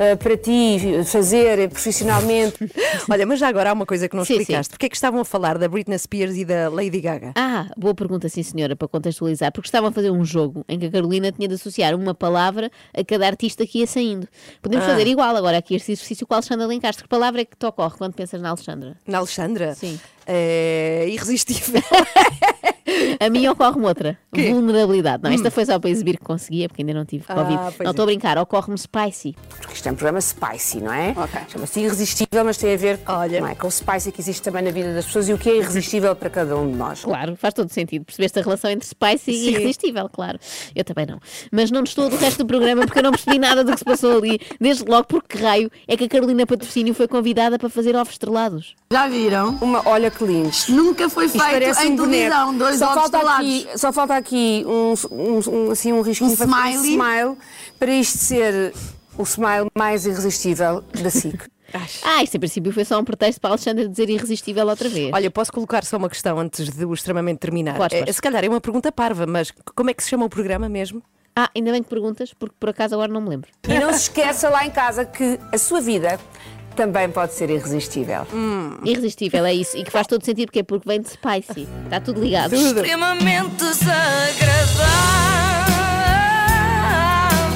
ah, para ti fazer profissionalmente? Olha, mas já agora há uma coisa que não Sim, sim. explicaste. Porquê é que estavam a falar da Britney Spears e da Lady Gaga? Ah, boa pergunta, sim senhora, para contextualizar, porque estavam a fazer um jogo em que a Carolina tinha de associar uma palavra a cada artista que ia saindo. Podemos Ah. fazer igual agora aqui este exercício com a Alexandra Lencastre. Que palavra é que te ocorre quando pensas na Alexandra? Na Alexandra? Sim. É irresistível. A mim ocorre-me outra. Vulnerabilidade. Não, esta foi só para exibir que conseguia, porque ainda não tive Ah, Covid. não é. estou a brincar, ocorre-me spicy. Porque isto é um programa spicy, não é? Chama-se irresistível, mas tem a ver não é, com o spicy que existe também na vida das pessoas e o que é irresistível para cada um de nós. Claro, faz todo sentido. Percebeste a relação entre spicy e Sim. irresistível, claro. Eu também não. Mas não estou do resto do programa porque eu não percebi nada do que se passou ali. Desde logo, porque que raio é que a Carolina Patrocínio foi convidada para fazer ovos estrelados. Já viram? Uma, olha que Nunca foi Isto feito em um televisão, dois só ovos falta aqui, Só falta aqui um, um, um, assim, um risquinho Um para smiley. smile para isto ser o smile mais irresistível da SIC. Ah, isto em princípio foi só um pretexto para a Alexandra dizer irresistível outra vez. Olha, posso colocar só uma questão antes do extremamente terminar? Podes, É, se calhar é uma pergunta parva, mas como é que se chama o programa mesmo? Ah, ainda bem que perguntas, porque por acaso agora não me lembro. E não se esqueça lá em casa que a sua vida também pode ser irresistível. Irresistível, é isso. E que faz todo sentido, porque é porque vem de spicy. Está tudo ligado. Extremamente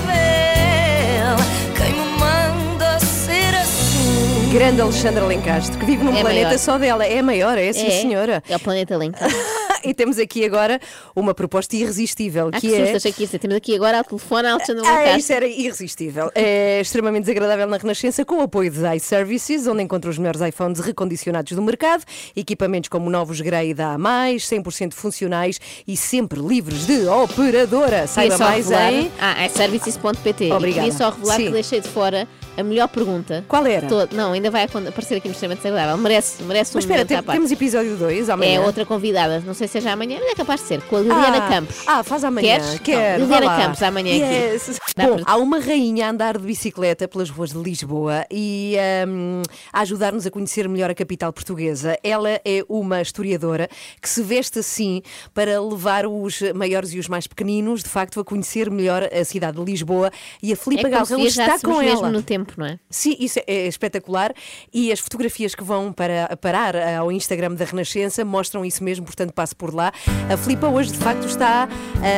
desagradável. Quem me manda ser assim? Grande Alexandra Lencastre, que vive num É planeta maior. só dela. É maior, é sim, É, senhora. É o planeta Lencastre. e temos aqui agora uma proposta irresistível, Ah, que que é. susto, achei que isso. Temos aqui agora ao telefone a Alexandra Ah, isso era irresistível. É extremamente desagradável na Renascença com o apoio de iServices, onde encontra os melhores iPhones recondicionados do mercado, equipamentos como novos Grey da A+, 100% funcionais e sempre livres de operadora. Queria Saiba mais revelar, em... Ah, é services.pt. E Obrigada. queria só revelar Sim. que deixei de fora a melhor pergunta. Qual era? Todo- Não, ainda vai aparecer aqui no extremamente desagradável. Merece, merece um Mas espera, tem- temos episódio 2 amanhã. É outra convidada, não sei se é já amanhã, mas é capaz de ser, com a Liliana ah, Campos. Ah, faz amanhã. Queres? Quero. Não, Liliana. Campos amanhã Yes. aqui. Dá Bom, para- há uma rainha a andar de bicicleta pelas ruas de Lisboa e hum, a ajudar-nos a conhecer melhor a capital portuguesa. Ela é uma historiadora que se veste assim para levar os maiores e os mais pequeninos, de facto, a conhecer melhor a cidade de Lisboa. E a Filipe É Galrão está com mesmo ela. no tempo, não é? Sim, isso é espetacular. E as fotografias que vão para, parar ao Instagram da Renascença mostram isso mesmo, portanto passo por lá. A Filipa hoje de facto está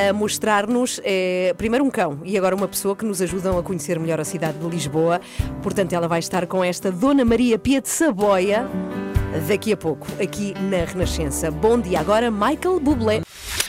a mostrar-nos eh, primeiro um cão e agora uma pessoa que nos ajudam a conhecer melhor a cidade de Lisboa. Portanto, ela vai estar com esta Dona Maria Pia de Saboia daqui a pouco, aqui na Renascença. Bom dia, agora Michael Bublé.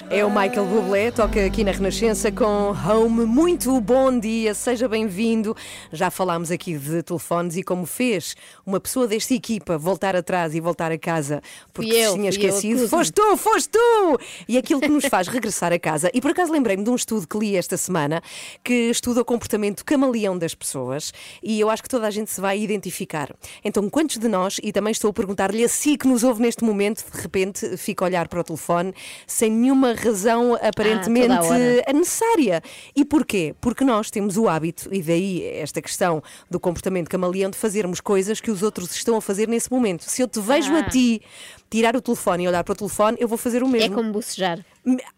É o Michael Bublé, toca aqui na Renascença com Home. Muito bom dia, seja bem-vindo. Já falámos aqui de telefones e como fez uma pessoa desta equipa voltar atrás e voltar a casa porque eu, tinha eu, esquecido. acuso-me. Foste tu, foste tu! E aquilo que nos faz regressar a casa. E por acaso lembrei-me de um estudo que li esta semana que estuda o comportamento camaleão das pessoas e eu acho que toda a gente se vai identificar. Então, quantos de nós, e também estou a perguntar-lhe a si que nos ouve neste momento, de repente fica a olhar para o telefone sem nenhuma razão aparentemente toda a hora. é necessária. E porquê? Porque nós temos o hábito, e daí esta questão do comportamento camaleão, de fazermos coisas que os outros estão a fazer nesse momento. Se eu te vejo Ah. a ti tirar o telefone e olhar para o telefone, eu vou fazer o É mesmo. como bocejar.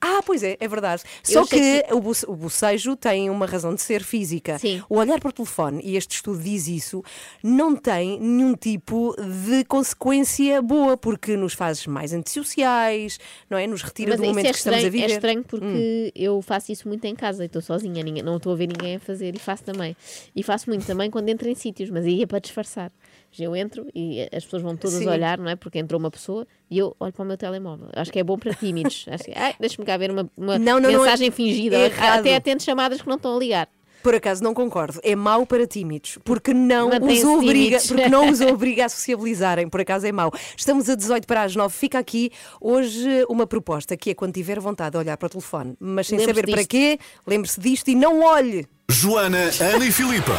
Ah, pois é, é verdade. Só que, achei O, boce- o bocejo tem uma razão de ser física. Sim. O olhar para o telefone, e este estudo diz isso, não tem nenhum tipo de consequência boa, porque nos faz mais antissociais, não é? Nos retira Mas do momento é que estamos a estranho, viver. é estranho porque Hum. eu faço isso muito em casa e estou sozinha, não estou a ver ninguém a fazer e faço também. E faço muito também quando entro em sítios, mas aí é para disfarçar. Eu entro e as pessoas vão todas Sim. olhar, não é? Porque entrou uma pessoa e eu olho para o meu telemóvel. Acho que é bom para tímidos. Acho que, ai, deixa-me cá ver uma, uma Não, não, não é- mensagem fingida. errado. Até atendo chamadas que não estão a ligar. Por acaso não concordo. É mau para tímidos, porque não os obriga, tímidos. porque não os obriga a sociabilizarem. Por acaso é mau. Estamos a 18 para as 9. Fica aqui hoje uma proposta que é quando tiver vontade de olhar para o telefone, mas sem saber para disto. quê, lembre-se disto e não olhe. Joana, Ana e Filipa.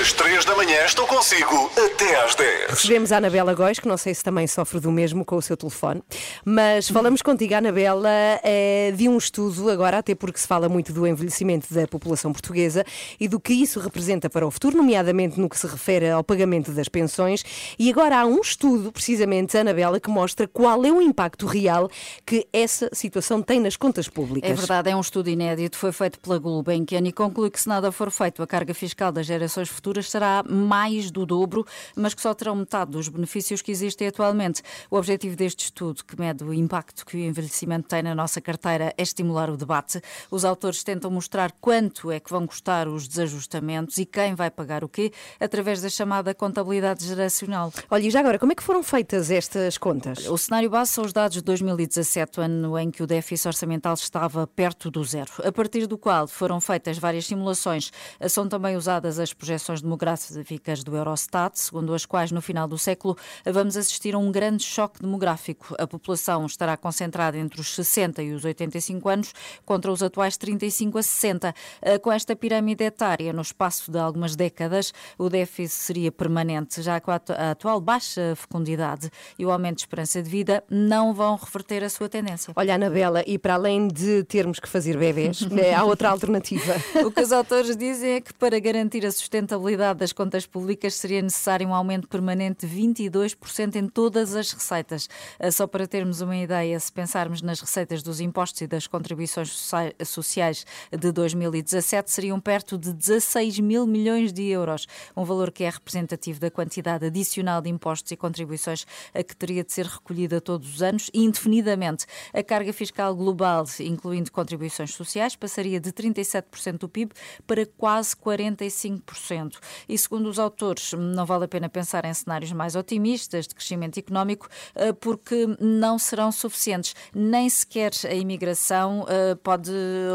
Às 3 da manhã estou consigo até às 10. Recebemos a Anabela Góis, que não sei se também sofre do mesmo com o seu telefone, mas falamos contigo, Anabela, eh, de um estudo agora, até porque se fala muito do envelhecimento da população portuguesa e do que isso representa para o futuro, nomeadamente no que se refere ao pagamento das pensões. E agora há um estudo, precisamente, Anabela, que mostra qual é o impacto real que essa situação tem nas contas públicas. É verdade, é um estudo inédito, foi feito pela Gulbenkian e conclui que se nada for feito, a carga fiscal das gerações futuras será mais do dobro, mas que só terão metade dos benefícios que existem atualmente. O objetivo deste estudo, que mede o impacto que o envelhecimento tem na nossa carteira, é estimular o debate. Os autores tentam mostrar quanto é que vão custar os desajustamentos e quem vai pagar o quê, através da chamada contabilidade geracional. Olha, e já agora, como é que foram feitas estas contas? O cenário base são os dados de 2017, ano em que o déficit orçamental estava perto do zero, a partir do qual foram feitas várias simulações. São também usadas as projeções demográficas do Eurostat, segundo as quais no final do século vamos assistir a um grande choque demográfico. A população estará concentrada entre os 60 e os 85 anos, contra os atuais 35 a 60. Eh, Com esta pirâmide etária, no espaço de algumas décadas, o déficit seria permanente, já que a atu- a atual baixa fecundidade e o aumento de esperança de vida não vão reverter a sua tendência. Olha, Anabela, e para além de termos que fazer bebés, eh, há outra alternativa. O que os autores eles dizem é que para garantir a sustentabilidade das contas públicas seria necessário um aumento permanente de 22% em todas as receitas. Ah, Só para termos uma ideia, se pensarmos nas receitas dos impostos e das contribuições socia- sociais de 2017, seriam perto de 16 mil milhões de euros, um valor que é representativo da quantidade adicional de impostos e contribuições a que teria de ser recolhida todos os anos e indefinidamente. A carga fiscal global, incluindo contribuições sociais, passaria de 37% do PIB para quase 45%. E segundo os autores, não vale a pena pensar em cenários mais otimistas de crescimento económico, eh, porque não serão suficientes. Nem sequer a imigração eh, pode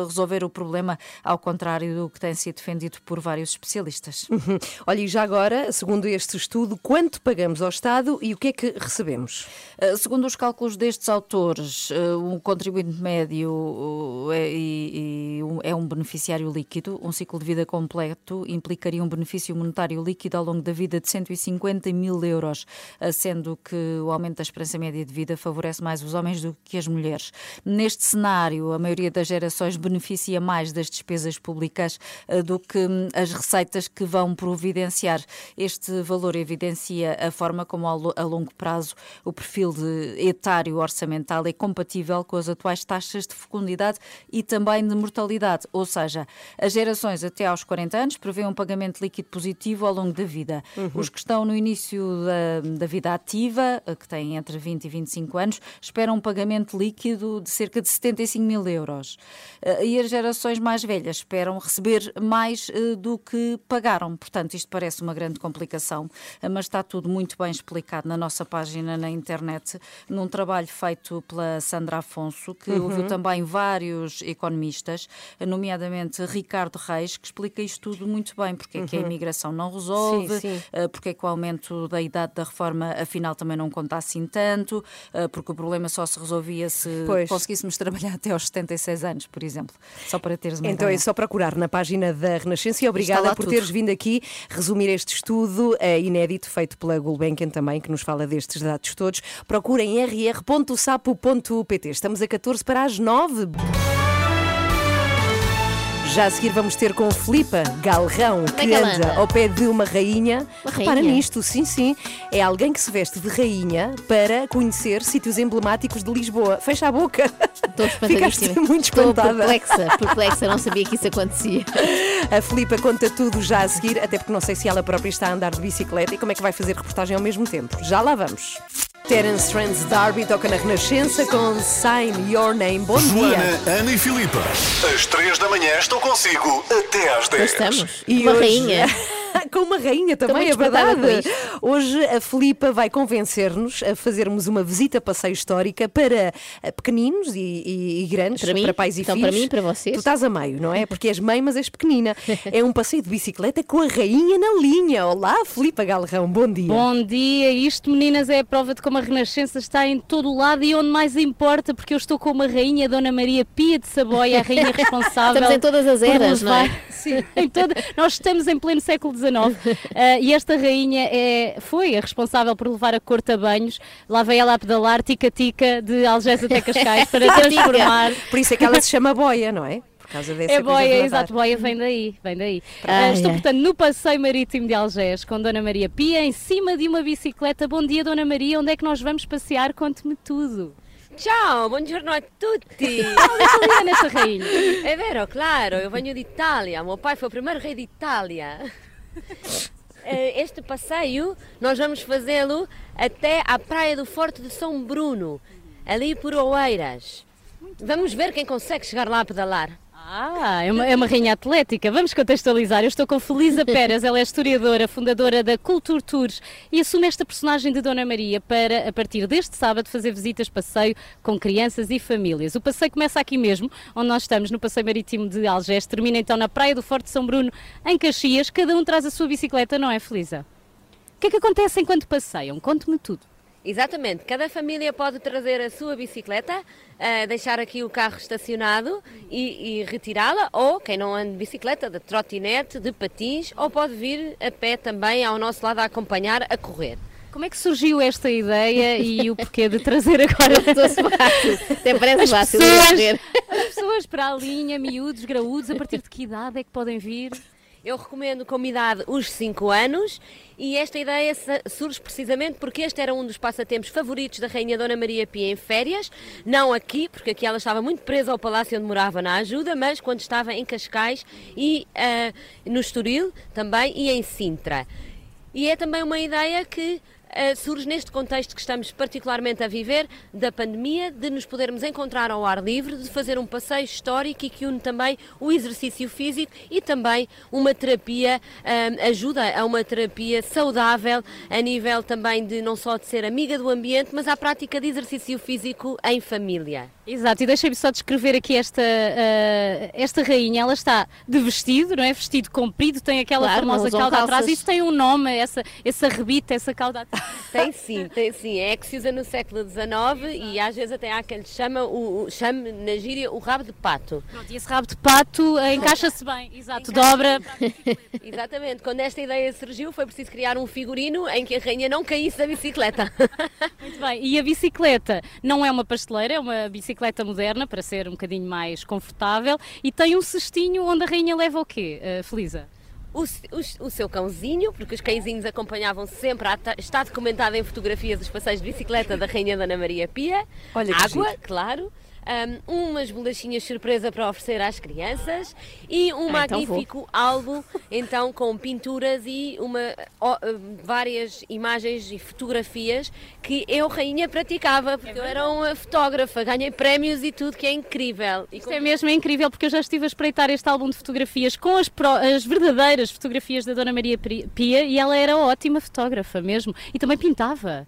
resolver o problema, ao contrário do que tem sido defendido por vários especialistas. Uhum. Olha, e já agora, segundo este estudo, quanto pagamos ao Estado e o que é que recebemos? Uh, Segundo os cálculos destes autores, um contribuinte médio é, é um beneficiário líquido. Um ciclo de vida completo implicaria um benefício monetário líquido ao longo da vida de 150 mil euros, uh, sendo que o aumento da esperança média de vida favorece mais os homens do que as mulheres. Neste cenário, a maioria das gerações beneficia mais das despesas públicas uh, do que hum, as receitas que vão providenciar. Este valor evidencia a forma como, a longo prazo, o perfil etário orçamental é compatível com as atuais taxas de fecundidade e também de mortalidade, ou seja, as gerações até aos 40 anos prevêem um pagamento líquido positivo ao longo da vida. Uhum. Os que estão no início da, da vida ativa, eh, que têm entre 20 e 25 anos, esperam um pagamento líquido de cerca de 75 mil euros. Eh, E as gerações mais velhas esperam receber mais eh, do que pagaram. Portanto, isto parece uma grande complicação, mas está tudo muito bem explicado na nossa página na internet, num trabalho feito pela Sandra Afonso, que Uhum. ouviu também vários economistas, nomeadamente Ricardo Reis, que explica isto tudo muito bem, porque é que a Uhum. imigração não resolve, Sim, sim. eh, porque é que o aumento da idade da reforma afinal também não conta assim tanto, eh, porque o problema só se resolvia se Pois. conseguíssemos trabalhar até aos 76 anos, por exemplo. Só para teres uma Então é ideia. só procurar na página da Renascença e obrigada por tudo. teres vindo aqui resumir este estudo eh, inédito feito pela Gulbenkian também, que nos fala destes dados todos. Procurem rr.sapo.pt. Estamos a 14 para as 9. Já a seguir vamos ter com Filipa Galrão, é que que ela anda anda? ao pé de uma rainha. Uma Repara rainha? nisto, sim, sim. É alguém que se veste de rainha para conhecer sítios emblemáticos de Lisboa. Fecha a boca. Estou Ficaste espantadíssima. muito Estou espantada. perplexa, perplexa, não sabia que isso acontecia. A Filipa conta tudo já a seguir, até porque não sei se ela própria está a andar de bicicleta e como é que vai fazer reportagem ao mesmo tempo. Já lá vamos. Terence Trans Darby toca na Renascença com Sign Your Name. Bom dia. Joana, Ana e Filipa. Às 3 da manhã estou consigo até às 10. estamos. E Uma hoje- rainha. com uma rainha também, é verdade. Hoje a Filipa vai convencer-nos a fazermos uma visita passeio histórica para eh, pequeninos e, e- e grandes, Para mim? pais e Então, filhos. para mim para vocês? Tu estás a meio, não é? Porque és mãe, mas és pequenina. É um passeio de bicicleta com a rainha na linha. Olá, Filipa Galrão, bom dia. Bom dia, isto meninas é a prova de como a Renascença está em todo o lado e onde mais importa, porque eu estou com uma rainha, Dona Maria Pia de Saboia, a rainha responsável. Estamos em todas as eras, não é? Sim, em toda... nós estamos em pleno século XIX Ah, e esta rainha é... foi a responsável por levar a corte a banhos. Lá veio ela a pedalar tica-tica de Algés até Cascais para transformar. Por isso é que ela se chama Boia, não é? Por causa dessa É boia, exato, boia vem daí, vem daí. Ah, estou, ai. portanto, no passeio marítimo de Algés com Dona Maria Pia, em cima de uma bicicleta. Bom dia, Dona Maria, onde é que nós vamos passear? Conte-me tudo. Ciao, buongiorno a tutti. Fala italiana esta rainha. È vero, claro, eu venho de Itália. Meu pai foi o primeiro rei de Itália. Eh, Este passeio nós vamos fazê-lo até à praia do Forte de São Bruno, ali por Oeiras. Vamos ver quem consegue chegar lá a pedalar. Ah, é uma, é uma rainha atlética. Vamos contextualizar. Eu estou com Felisa Pérez, ela é historiadora, fundadora da Culture Tours e assume esta personagem de Dona Maria para, a partir deste sábado, fazer visitas passeio com crianças e famílias. O passeio começa aqui mesmo, onde nós estamos, no Passeio Marítimo de Algés, termina então na Praia do Forte São Bruno, em Caxias. Cada um traz a sua bicicleta, não é, Felisa? O que é que acontece enquanto passeiam? Conte-me tudo. Exatamente, cada família pode trazer a sua bicicleta, eh, deixar aqui o carro estacionado e, e retirá-la, ou quem não anda de bicicleta, de trotinete, de patins, ou pode vir a pé também ao nosso lado a acompanhar, a correr. Como é que surgiu esta ideia e o porquê de trazer agora? Estou-se fácil. Até parece As fácil pessoas-. As pessoas para a linha, miúdos, graúdos, a partir de que idade é que podem vir? Eu recomendo como idade os 5 anos e esta ideia surge precisamente porque este era um dos passatempos favoritos da Rainha Dona Maria Pia em férias, não aqui, porque aqui ela estava muito presa ao palácio onde morava na ajuda, mas quando estava em Cascais e ah, no Estoril também e em Sintra. E é também uma ideia que surge neste contexto que estamos particularmente a viver da pandemia, de nos podermos encontrar ao ar livre, de fazer um passeio histórico e que une também o exercício físico e também uma terapia, ah, ajuda a uma terapia saudável a nível também de não só de ser amiga do ambiente, mas à prática de exercício físico em família. Exato, e deixem-me só descrever aqui esta, ah, esta rainha. Ela está de vestido, não é? Vestido comprido, tem aquela Claro, famosa cauda atrás. calças. Isso tem um nome, essa, esse arrebite, essa cauda atrás. Tem sim, tem sim. É que se usa no século XIX e às vezes até há quem lhe chama, o, o- chame na gíria o rabo de pato. Pronto, e esse rabo de pato ah, encaixa-se bem, exato, dobra. Exatamente, quando esta ideia surgiu foi preciso criar um figurino em que a rainha não caísse da bicicleta. Muito bem, e a bicicleta não é uma pasteleira, é uma bicicleta moderna para ser um bocadinho mais confortável e tem um cestinho onde a rainha leva o quê, uh, Felisa? O, o- o seu cãozinho, porque os cãezinhos acompanhavam sempre, está documentado em fotografias dos passeios de bicicleta da Rainha Dona Maria Pia. Olha Água, giro. claro. Um, umas bolachinhas surpresa para oferecer às crianças e um Ah, então magnífico álbum então com pinturas e uma, várias imagens e fotografias que eu, rainha, praticava, porque eu era uma fotógrafa, ganhei prémios e tudo, que é incrível. E Isto é mesmo é incrível porque eu já estive a espreitar este álbum de fotografias com as, pró- as verdadeiras fotografias da Dona Maria Pia e ela era ótima fotógrafa mesmo e também pintava.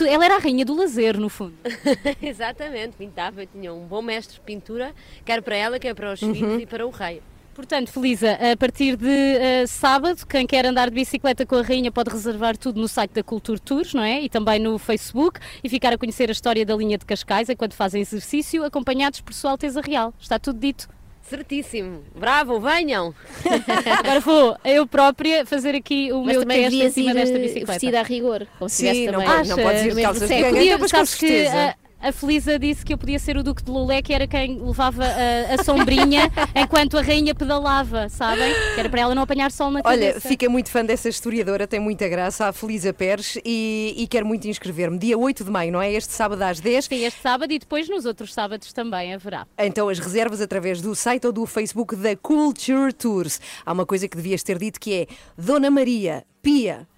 Ela era a rainha do lazer, no fundo. Exatamente, pintava, tinha um bom mestre de pintura, quer para ela, quer para os Uhum. filhos e para o rei. Portanto, Felisa, a partir de eh, sábado, quem quer andar de bicicleta com a rainha pode reservar tudo no site da Culture Tours, não é? E também no Facebook e ficar a conhecer a história da linha de Cascais enquanto fazem exercício, acompanhados por Sua Alteza Real. Está tudo dito. Certíssimo. Bravo, venham! Agora vou eu própria fazer aqui o Mas meu também teste em cima ir desta eh, bicicleta. vestida a rigor. Sim, não também. pode- não podes ir de calças de ganga, podia- mas com sabes que a, a Felisa disse que eu podia ser o Duque de Lulé, que era quem levava a, a sombrinha enquanto a rainha pedalava, sabem? Que era para ela não apanhar sol na Olha, cabeça. fiquei muito fã dessa historiadora, tem muita graça, a Felisa Pérez, e, e quero muito inscrever-me. Dia 8 de maio, não é? Este sábado às 10. Sim, este sábado e depois nos outros sábados também haverá. Então, as reservas através do site ou do Facebook da Culture Tours. Há uma coisa que devias ter dito que é Dona Maria Pia.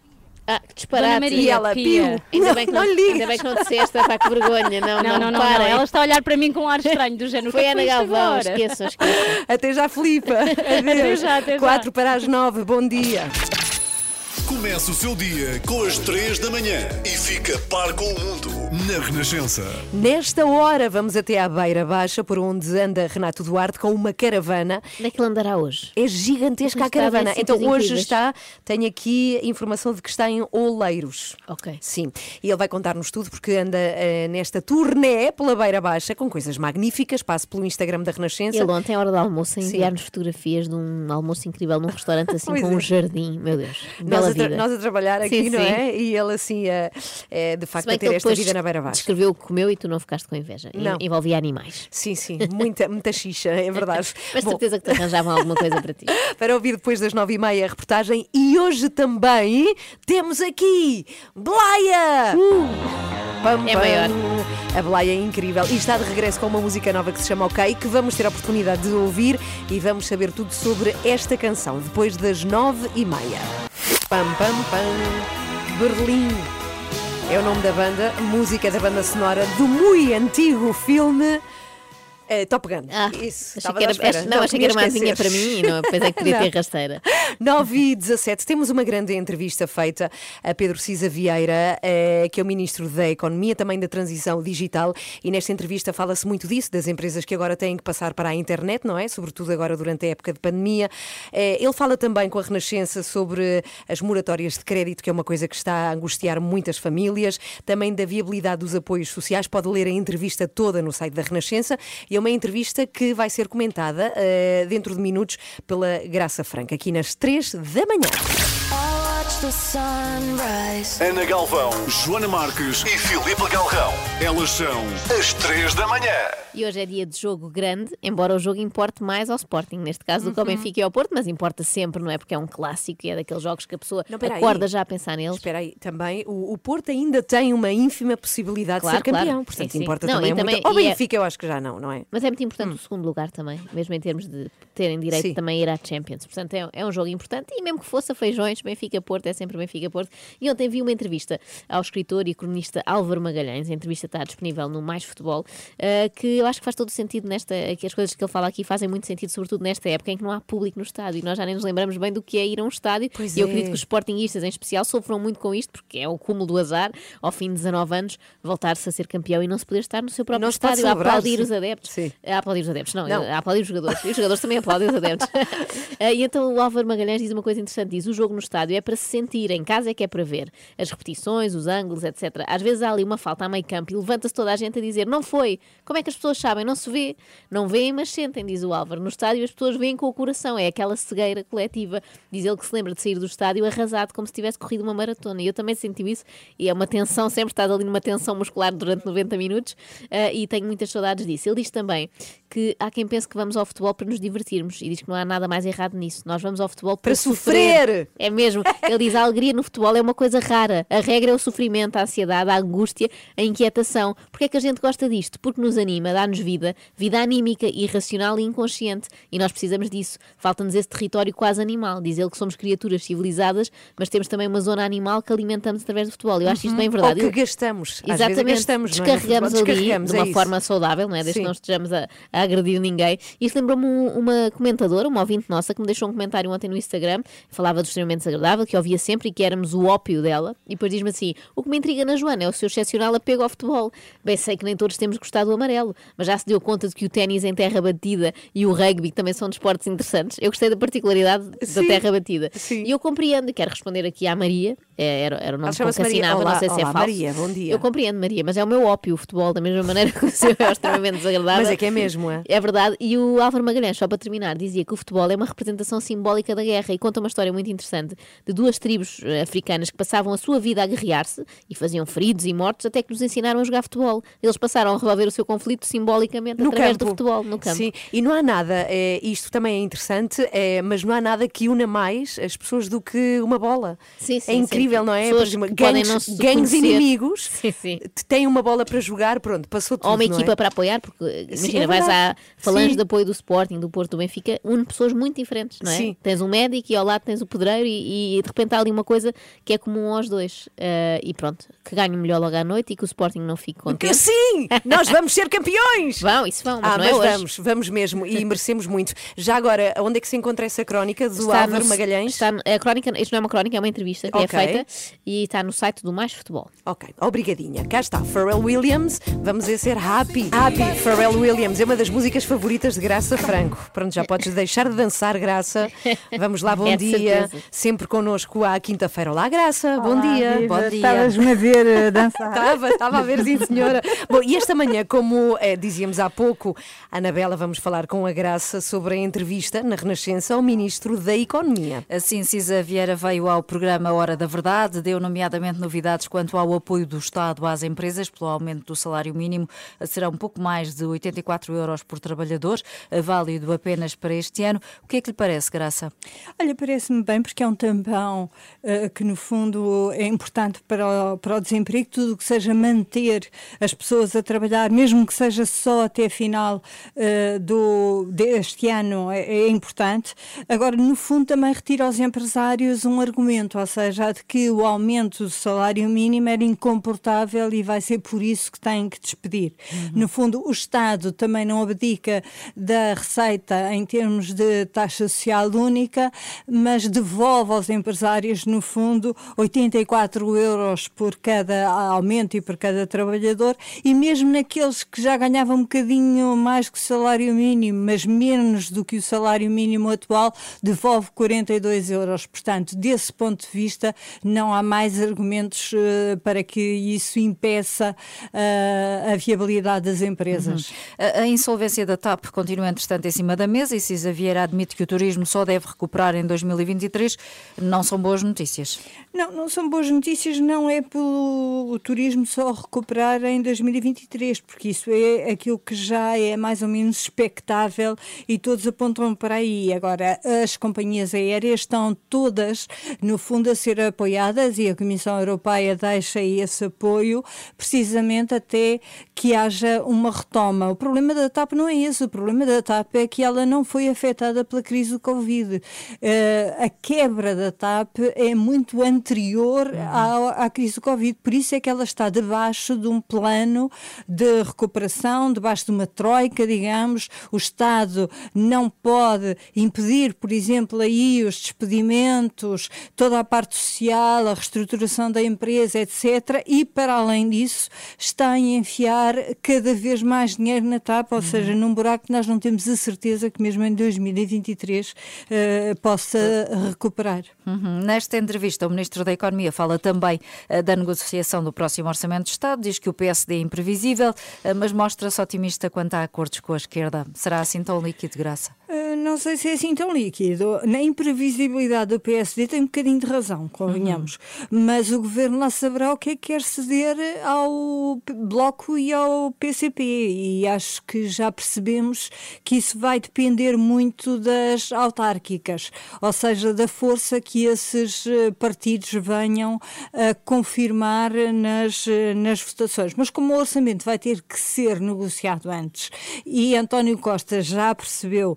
Ah, que disparate. Dona Maria E ela, Pia. Pio. Ainda bem, que não, Não lhe digas. ainda bem que não disseste, pá, que vergonha. Não, Não, não, não, não. Ela está a olhar para mim com um ar estranho, do género. Foi "O que é Ana Galvão, agora?" esqueçam, esqueçam. Até já, Filipa. Adeus. já, até já. 4 para as 9. Bom dia. Começa o seu dia com as 3 da manhã e fica par com o mundo na Renascença. Nesta hora, vamos até à Beira Baixa, por onde anda Renato Duarte com uma caravana. Onde é que ele andará hoje? É gigantesca a caravana. Então hoje incríveis. está, tenho aqui informação de que está em Oleiros. Ok. Sim, e ele vai contar-nos tudo porque anda eh, nesta turnê pela Beira Baixa com coisas magníficas. Passe pelo Instagram da Renascença. Ele ontem, à hora do almoço, a enviar-nos fotografias de um almoço incrível num restaurante assim Pois com é. um jardim. Meu Deus, Nós bela. Nós a trabalhar aqui, Sim, não sim. é? E ele assim, eh, eh, de facto, a ter esta vida na Beira Baixa. descreveu o que comeu e tu não ficaste com inveja. Não. Envolvia animais. Sim, sim, muita, muita xixa, é verdade. Mas Bom, certeza que te arranjavam alguma coisa para ti. para ouvir depois das nove e meia a reportagem. E hoje também temos aqui Blaia! Pam, É maior. A Blaia é incrível e está de regresso com uma música nova que se chama OK, que vamos ter a oportunidade de ouvir e vamos saber tudo sobre esta canção depois das nove e meia. Pam, pam, pam. Berlim. É o nome da banda, música da banda sonora do muito antigo filme eh, Top Gun. Ah, Isso, achei que era, espera. não, achei que era uma adivinha para mim e não, depois é que podia Não. ter rasteira. 9 e 17, temos uma grande entrevista feita a Pedro Cisa Vieira, eh, que é o Ministro da Economia, também da Transição Digital, e nesta entrevista fala-se muito disso, das empresas que agora têm que passar para a internet, não é? Sobretudo agora durante a época de pandemia. Eh, Ele fala também com a Renascença sobre as moratórias de crédito, que é uma coisa que está a angustiar muitas famílias, também da viabilidade dos apoios sociais. Pode ler a entrevista toda no site da Renascença, é uma entrevista que vai ser comentada eh, dentro de minutos pela Graça Franca, aqui nas 3 da manhã. Watch the sunrise. Ana Galvão, Joana Marques e Filipe Galrão. Elas são as três da manhã. E hoje é dia de jogo grande, embora o jogo importe mais ao Sporting, neste caso do que ao Uhum. Benfica e ao Porto, mas importa sempre, não é? Porque é um clássico e é daqueles jogos que a pessoa Não, peraí. acorda já a pensar neles. Espera aí, também o, o Porto ainda tem uma ínfima possibilidade Claro, de ser campeão, claro. portanto Sim, sim. importa Não, também, muito. também- Ao e é- Benfica eu acho que já não, não é? Mas é muito importante o segundo lugar também, mesmo em termos de terem direito Sim. também a ir à Champions. Portanto, é, é um jogo importante e mesmo que fosse a feijões, Benfica-Porto é sempre Benfica-Porto. E ontem vi uma entrevista ao escritor e cronista Álvaro Magalhães, a entrevista está disponível no Mais Futebol, eh, que eu acho que faz todo sentido nesta, que as coisas que ele fala aqui fazem muito sentido, sobretudo nesta época em que não há público no estádio e nós já nem nos lembramos bem do que é ir a um estádio. Pois e eu é. acredito que os sportinguistas em especial sofram muito com isto, porque é o cúmulo do azar, ao fim de 19 anos, voltar-se a ser campeão e não se poder estar no seu próprio estádio a aplaudir sim. os adeptos. A aplaudir os adeptos, não, Não. a aplaudir os jogadores. E os jogadores também aplaudem os adeptos. Eh, e então o Álvaro Magalhães diz uma coisa interessante: diz o jogo no estádio é para se sentir, em casa é que é para ver. As repetições, os ângulos, etc. Às vezes há ali uma falta a meio campo e levanta-se toda a gente a dizer: não foi. Como é que as pessoas sabem? Não se vê. Não veem, mas sentem, diz o Álvaro. No estádio as pessoas veem com o coração, é aquela cegueira coletiva. Diz ele que se lembra de sair do estádio arrasado, como se tivesse corrido uma maratona. E eu também senti isso, e é uma tensão, sempre estás ali numa tensão muscular durante 90 minutos, eh, e tenho muitas saudades disso. Ele diz também que há quem pense que vamos ao futebol para nos divertirmos, e diz que não há nada mais errado nisso. Nós vamos ao futebol para, Para sofrer. É mesmo. Ele diz a alegria no futebol é uma coisa rara. A regra é o sofrimento, a ansiedade, a angústia, a inquietação. Porquê é que a gente gosta disto? Porque nos anima, dá-nos vida, vida anímica, irracional e inconsciente. E nós precisamos disso. Falta-nos esse território quase animal. Diz ele que somos criaturas civilizadas, mas temos também uma zona animal que alimentamos através do futebol. Eu acho isto bem verdade. Uhum. Ou que gastamos. Exatamente. gastamos, é? Descarregamos futebol, ali descarregamos, de é uma forma saudável, não é? Desde Sim. que não estejamos a, a agredir ninguém. Isto lembrou-me um- uma comentadora, uma ouvinte nossa, que me deixou um comentário ontem no Instagram, falava do extremamente desagradável, que ouvia sempre e que éramos o ópio dela. E depois diz-me assim: o que me intriga na Joana é o seu excepcional apego ao futebol. Bem, sei que nem todos temos gostado do amarelo, mas já se deu conta de que o ténis em terra batida e o rugby também são desportos interessantes. Eu gostei da particularidade da Sim. terra batida. E eu compreendo, e quero responder aqui à Maria, era, era o nome que assinava, Olá, não sei se é olá, falso. Maria, bom dia. Eu compreendo, Maria, mas é o meu ópio o futebol, da mesma maneira que o seu é extremamente desagradável. Mas é que é mesmo, é? É verdade. E o Álvaro Magalhães, só para terminar, dizia que o futebol é uma representação simbólica da guerra e conta uma história muito interessante de duas tribos eh, africanas que passavam a sua vida a guerrear-se e faziam feridos e mortos até que nos ensinaram a jogar futebol. Eles passaram a resolver o seu conflito simbolicamente No através campo. do futebol, no campo. Sim, e não há nada, é, isto também é interessante, é, mas não há nada que una mais as pessoas do que uma bola. Sim, sim, é incrível, sim. não é? Pessoas Por exemplo, gangues, não se gangues inimigos Sim, sim. têm uma bola para jogar, pronto, passou tudo. Ou uma não equipa é? para apoiar, porque imagina, é vais à falange Sim. de apoio do Sporting, do Porto, do Benfica, une pessoas muito diferentes, não é? Sim. Tens um médico e ao lado tens o pedreiro e, e de repente há ali uma coisa que é comum aos dois. Eh, e pronto, que ganhe o melhor logo à noite e que o Sporting não fique Que contente. sim! Nós vamos ser campeões! Vão, isso vão, mas ah, não mas é hoje. vamos, vamos mesmo e merecemos muito. Já agora, onde é que se encontra essa crónica do Está Álvaro no- Magalhães? Está, no- a crónica, isto não é uma crónica, é uma entrevista que Ok. é feita e está no site do Mais Futebol. Ok, obrigadinha. Cá está, Pharrell Williams. Vamos a ser happy. Happy, Pharrell Williams. É uma das músicas favoritas de Graça Franco. Pronto, já podes deixar de dançar, Graça. Vamos lá, bom É dia. certeza. Sempre connosco à quinta-feira. Olá, Graça, bom Olá, dia. viva. Bom dia. Estavas-me a ver eh, dançar. Estava, estava a ver, sim, senhora. Bom, e esta manhã, como eh, dizíamos há pouco, Anabela, vamos falar com a Graça sobre a entrevista na Renascença ao Ministro da Economia. Assim, Cisa Vieira veio ao programa Hora da Verdade, deu nomeadamente novidades quanto ao apoio do Estado às empresas pelo aumento do salário mínimo. Será um pouco mais de 84 euros por trabalhador, válido apenas para este ano. O que é que lhe parece, Graça? Olha, parece-me bem porque é um tampão eh, que, no fundo, é importante para o, para o desemprego. Tudo o que seja manter as pessoas a trabalhar, mesmo que seja só até a final eh, do, deste ano, é, é importante. Agora, no fundo, também retira aos empresários um argumento, ou seja, de que o aumento do salário mínimo era incomportável e vai ser por isso que têm que despedir. No fundo, o Estado também não abdica da receita em termos de taxa social única, mas devolve aos empresários, no fundo, 84 euros por cada aumento e por cada trabalhador, e mesmo naqueles que já ganhavam um bocadinho mais que o salário mínimo, mas menos do que o salário mínimo atual, devolve 42 euros. Portanto, desse ponto de vista, não há mais argumentos eh, para que isso impeça eh, a viabilidade das empresas. A, a insolvência da TAP continua, entretanto, em cima da mesa e Cisa Vieira admite que o turismo só deve recuperar em 2023. Não são boas notícias. Não, não são boas notícias, não é pelo turismo só recuperar em 2023, porque isso é aquilo que já é mais ou menos expectável e todos apontam para aí. Agora, as companhias aéreas estão todas, no fundo, a ser apoiadas e a Comissão Europeia deixa esse apoio precisamente até que haja uma retoma. O problema da TAP não é esse, o problema da TAP é que ela não foi afetada pela crise do Covid. Eh, a quebra da TAP é muito anterior à, à crise do Covid, por isso é que ela está debaixo de um plano de recuperação, debaixo de uma troika, digamos. O Estado não pode impedir, por exemplo, aí os despedimentos, toda a parte social, a reestruturação da empresa, etc. E, para além disso, está a enfiar cada vez mais dinheiro na TAP, ou seja, num buraco que nós não temos a certeza que mesmo em 2023 eh, possa recuperar. Uhum. Nesta entrevista, o Ministro da Economia fala também eh, da negociação do próximo Orçamento de Estado, diz que o PSD é imprevisível, eh, mas mostra-se otimista quanto a acordos com a esquerda. Será assim tão líquido, graça? Uh, Não sei se é assim tão líquido. Na imprevisibilidade do PSD tem um bocadinho de razão, convenhamos. Mas o governo lá saberá o que é que quer ceder ao Bloco e ao PCP. E acho que já percebemos que isso vai depender muito das autárquicas, ou seja, da força que esses eh, partidos venham a confirmar nas, eh, nas votações. Mas como o orçamento vai ter que ser negociado antes e António Costa já percebeu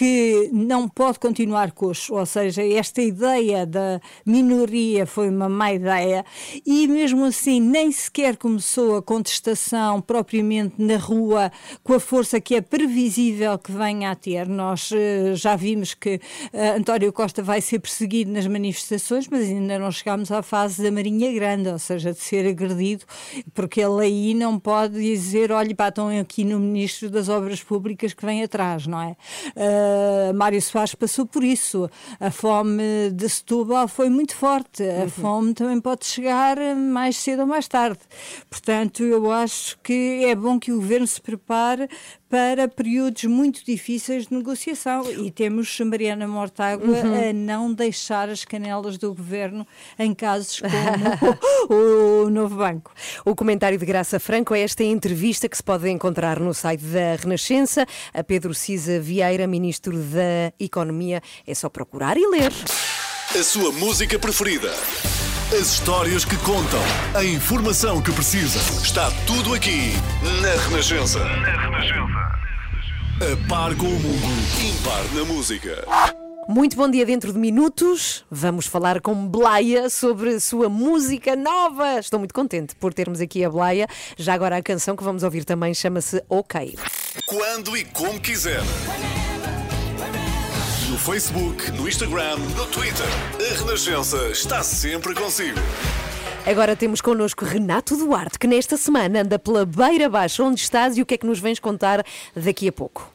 que não pode continuar coxo, ou seja, esta ideia da minoria foi uma má ideia e mesmo assim nem sequer começou a contestação propriamente na rua com a força que é previsível que venha a ter. Nós eh, já vimos que eh, António Costa vai ser perseguido nas manifestações, mas ainda não chegámos à fase da Marinha Grande, ou seja, de ser agredido, porque ele aí não pode dizer, olha, pá, estão aqui no Ministro das Obras Públicas que vem atrás, não é? Uh, Mário Soares passou por isso. A fome de Setúbal foi muito forte. A fome também pode chegar mais cedo ou mais tarde. Portanto, eu acho que é bom que o Governo se prepare para períodos muito difíceis de negociação e temos Mariana Mortágua Uhum. a não deixar as canelas do Governo em casos como o, o Novo Banco. O comentário de Graça Franco é esta entrevista que se pode encontrar no site da Renascença. A Pedro Cisa Vieira, Ministro da Economia. É só procurar e ler. A sua música preferida. As histórias que contam. A informação que precisa. Está tudo aqui na Renascença. Na Renascença. A par com o mundo. Impar na música. Muito bom dia dentro de minutos. Vamos falar com Blaia sobre sua música nova. Estou muito contente por termos aqui a Blaia. Já agora a canção que vamos ouvir também chama-se OK. Quando e como quiser. Facebook, no Instagram, no Twitter. A Renascença está sempre consigo. Agora temos connosco Renato Duarte, que nesta semana anda pela beira baixa. Onde estás e o que é que nos vens contar daqui a pouco?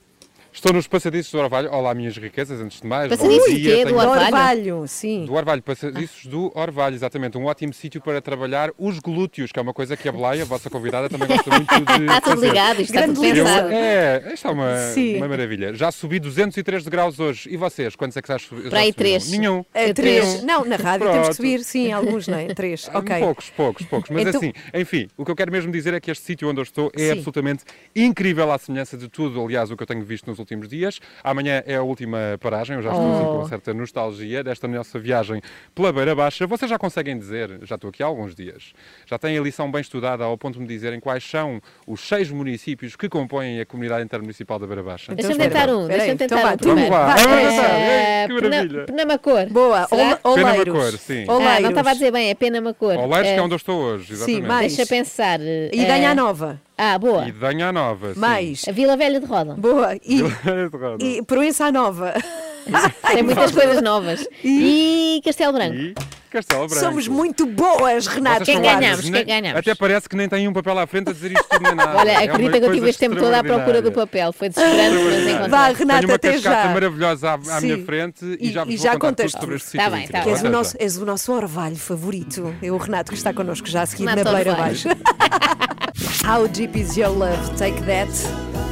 Estou nos passadiços do Orvalho. Olá, minhas riquezas, antes de mais. Passadiços de quê? Do Orvalho, sim. Do Orvalho, passadiços do Orvalho, exatamente. Um ótimo sítio para trabalhar os glúteos, que é uma coisa que a Blaia, a vossa convidada, também gosta muito de Está tudo ligado, isto está tudo Eu- pensado. É, isto é uma, Sim. uma maravilha. Já subi 203 degraus hoje. E vocês, quantos é que já subiram? Para aí três. Nenhum. É, três. Nenhum. Não, na rádio temos que subir, sim, alguns, não é? Três. Ok. Poucos, poucos, poucos. Mas Então- assim, enfim, o que eu quero mesmo dizer é que este sítio onde eu estou é Sim. absolutamente incrível à semelhança de tudo, aliás, o que eu tenho visto nos últimos dias. Amanhã é a última paragem, eu já estou assim, com Oh. uma certa nostalgia desta nossa viagem pela Beira Baixa. Vocês já conseguem dizer, já estou aqui há alguns dias, já têm a lição bem estudada ao ponto de me dizerem quais são os seis municípios que compõem a comunidade intermunicipal da Beira Baixa? Deixa-me tentar um, deixa-me tentar um Vamos lá, Vai. vamos tentar. Eh, Ei, que Pena- maravilha. Penamacor. Boa, Será? Ol- Penamacor, Oleiros. sim. Ah, não Oleiros. estava a dizer bem, é Penamacor. Oleiros, que é Eh, onde eu estou hoje, exatamente. mais. Deixa pensar. E ganha a nova. Ah, boa. E Danha Nova, sim. Mais. A Vila Velha de Roda. Boa. E, Vila de Roda. e Proença à Nova. Tem muitas coisas novas. E Castelo Branco. E Castelo Branco. Somos muito boas, Renato. São Duarte. ótimos, nem- Até parece que nem tem um papel à frente a dizer isto tudo nem nada. Olha, É acredita que eu tive este tempo todo à procura do papel. Foi desesperante, mas encontrei. Vá, Renata, Tenho uma até cascata já. maravilhosa à, à Sim. minha frente e, já vos e já contar contas tudo sobre este Tá bem, tá És o, nosso, já. és o nosso orvalho favorito. É o Renato que está connosco já a seguir Renato na Beira Orvalho. How Deep Is Your Love? Take That.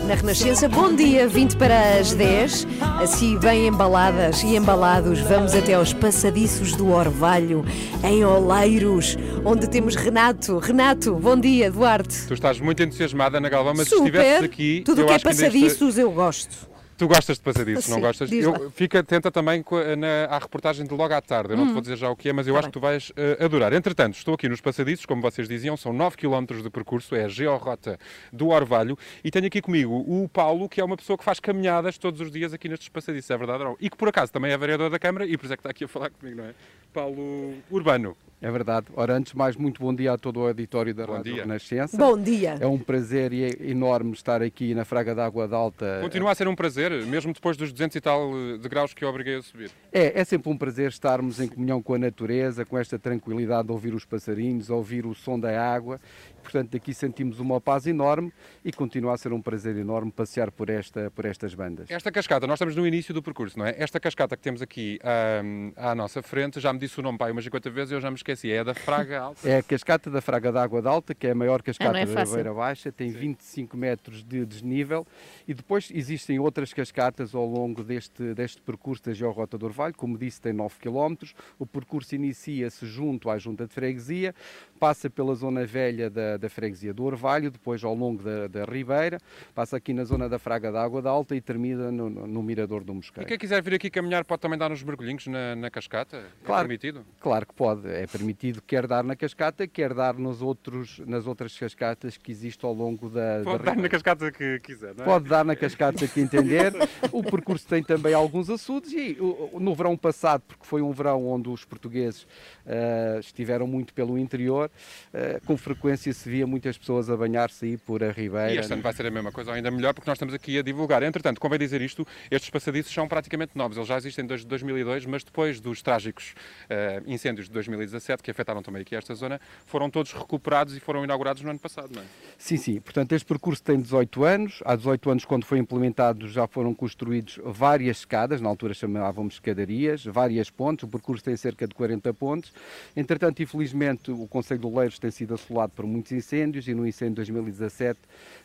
Na Renascença, bom dia, 20 para as 10. Assim, bem embaladas e embalados, vamos até aos passadiços do Orvalho, em Oleiros, onde temos Renato. Renato, bom dia, Duarte. Tu estás muito entusiasmada, Ana Galvão, mas se Super. estivesses aqui. Tudo o que é esta- passadiços eu gosto. Tu gostas de passadiços, não Sim, gostas? Eu, fica atenta também co- na, à reportagem de logo à tarde. Eu não te Hum. vou dizer já o que é, mas eu Tá acho que tu vais eh, adorar. Entretanto, estou aqui nos passadiços, como vocês diziam, são 9 km de percurso, é a georrota do Orvalho, e tenho aqui comigo o Paulo, que é uma pessoa que faz caminhadas todos os dias aqui nestes passadiços, é verdade não? E que por acaso também é vereador da Câmara e por isso é que está aqui a falar comigo, não é? Paulo Urbano. É verdade. Ora, antes de mais, muito bom dia a todo o auditório da Rádio dia. Renascença. Bom dia. É um prazer e é enorme estar aqui na Fraga d'Água de Alta. Continua a ser um prazer, mesmo depois dos 200 e tal eh, de graus que eu obriguei a subir. É, é sempre um prazer estarmos em comunhão com a natureza, com esta tranquilidade de ouvir os passarinhos, ouvir o som da água. Portanto, daqui sentimos uma paz enorme e continua a ser um prazer enorme passear por, esta, por estas bandas. Esta cascata, nós estamos no início do percurso, não é? Esta cascata que temos aqui ahm, à nossa frente, já me disse o nome pai umas 50 vezes e eu já me esqueci. É a da Fraga Alta. É a cascata da Fraga d'Água de Alta, que é a maior cascata Ah, é da. Beira Baixa, tem 25 metros de desnível e depois existem outras cascatas ao longo deste, deste percurso da Georrota do Orvalho, como disse tem 9 km, o percurso inicia-se junto à Junta de Freguesia, passa pela zona velha da, da Freguesia do Orvalho, depois ao longo da, da Ribeira, passa aqui na zona da Fraga d'Água de Alta e termina no, no- Mirador do E Mosqueiro. quem quiser vir aqui caminhar pode também dar uns mergulhinhos na, na cascata? É Claro. permitido? Claro que pode, é permitido quer dar na cascata, quer dar nos outros, nas outras cascatas que existem ao longo da, da Pode dar na cascata que quiser, não é? Pode dar na cascata que entender. O percurso tem também alguns açudes e no verão passado, porque foi um verão onde os portugueses ah, estiveram muito pelo interior, ah, com frequência se via muitas pessoas a banhar-se aí por a Ribeira. E este ano vai ser a mesma coisa, ou ainda melhor, porque nós estamos aqui a divulgar. Entretanto, convém dizer isto, estes passadiços são praticamente novos. Eles já existem desde 2002, mas depois dos trágicos eh, incêndios de 2017, que afetaram também aqui esta zona, foram todos recuperados e foram inaugurados no ano passado, não é? Sim, sim. Portanto, este percurso tem 18 anos. Há 18 anos, quando foi implementado, já foram construídos várias escadas, na altura chamávamos escadarias, várias pontes. O percurso tem cerca de 40 pontes. Entretanto, infelizmente, o Conselho de Oleiros tem sido assolado por muitos incêndios e no incêndio de 2017,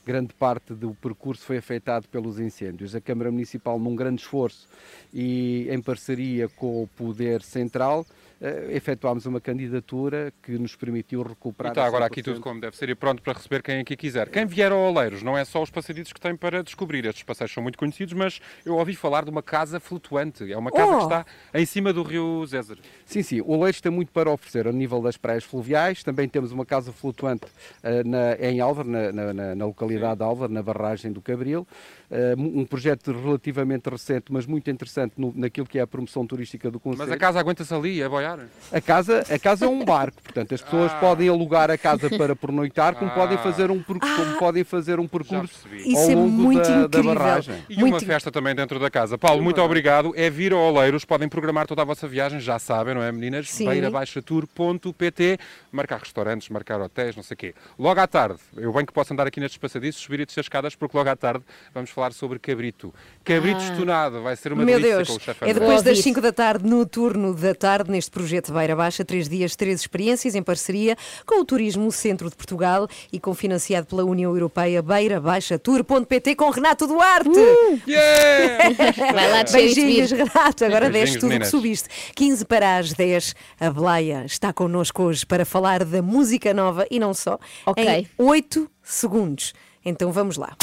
grande parte do percurso foi afetado pelos incêndios. A Câmara Municipal, num grande esforço e em parceria com o Poder Central, eh, efetuámos uma candidatura que nos permitiu E recuperar. está agora aqui 100%. tudo como deve ser e pronto para receber quem aqui quiser. Quem vier ao Oleiros, não é só os passadiços que tem para descobrir. Estes passeios são muito conhecidos, mas eu ouvi falar de uma casa flutuante. É uma casa Oh! que está em cima do rio Zézer. Sim, sim. O Oleiros tem muito para oferecer a nível das praias fluviais. Também temos uma casa flutuante eh, na- em Álvaro, na, na- na- na localidade de Álvaro, na barragem do Cabril. Eh, um projeto relativamente recente, mas muito interessante no- naquilo que é a promoção turística do Conselho. Mas a casa aguenta-se ali, a boiar? A casa, a casa é um barco, portanto as pessoas podem alugar a casa para pernoitar, como Ah. podem fazer um, como podem fazer um percurso Isso ao é longo muito da, da barragem. E uma festa também dentro da casa. Paulo, muito obrigado. É vir ao Oleiros, podem programar toda a vossa viagem, já sabem, não é, meninas? Beirabaixatour.pt Marcar restaurantes, marcar hotéis, não sei o quê. Logo à tarde, eu bem que posso andar aqui nestes passadiços, subir e descer escadas, porque logo à tarde vamos falar sobre cabrito. Cabrito Ah. estunado, vai ser uma Meu delícia Deus, com o chefe é depois das 5 da tarde, no turno da tarde, neste projeto Beira Baixa, três dias, três experiências, em parceria com o Turismo Centro de Portugal e confinanciado pela União Europeia, beira baixa tour.pt com Renato Duarte. Vai lá descer e Beijinhos. Renato, agora Beijinhos, deste tudo meninas. que subiste. 15 para as 10, a Bleia está connosco hoje para falar da música nova e não só, Ok. em 8 segundos. Então vamos lá.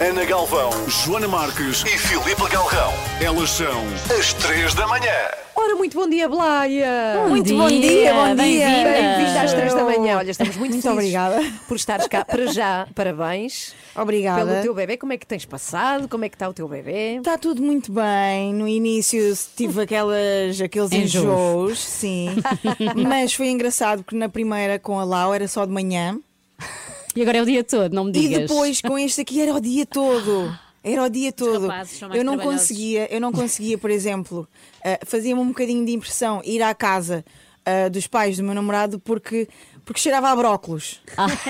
Ana Galvão, Joana Marques e Filipe Galrão. Elas são as três da manhã. Ora, muito bom dia, Blaia! Bom muito dia, bom dia, bom dia! bem-vinda. Às três da manhã. Olha, estamos muito, Muito obrigada. por estares cá. Para já, parabéns. Obrigada. Pelo teu bebê. Como é que tens passado? Como é que está o teu bebê? Está tudo muito bem. No início tive aquelas, aqueles Enjoos. enjoos, sim. Mas foi engraçado porque na primeira com a Lau era só de manhã. E agora é o dia todo, não me E digas. depois com este aqui era o dia todo. Era o dia todo. Eu não conseguia, eu não conseguia, por exemplo, ah, fazia-me um bocadinho de impressão ir à casa ah, dos pais do meu namorado porque, porque cheirava a brócolos. Ah.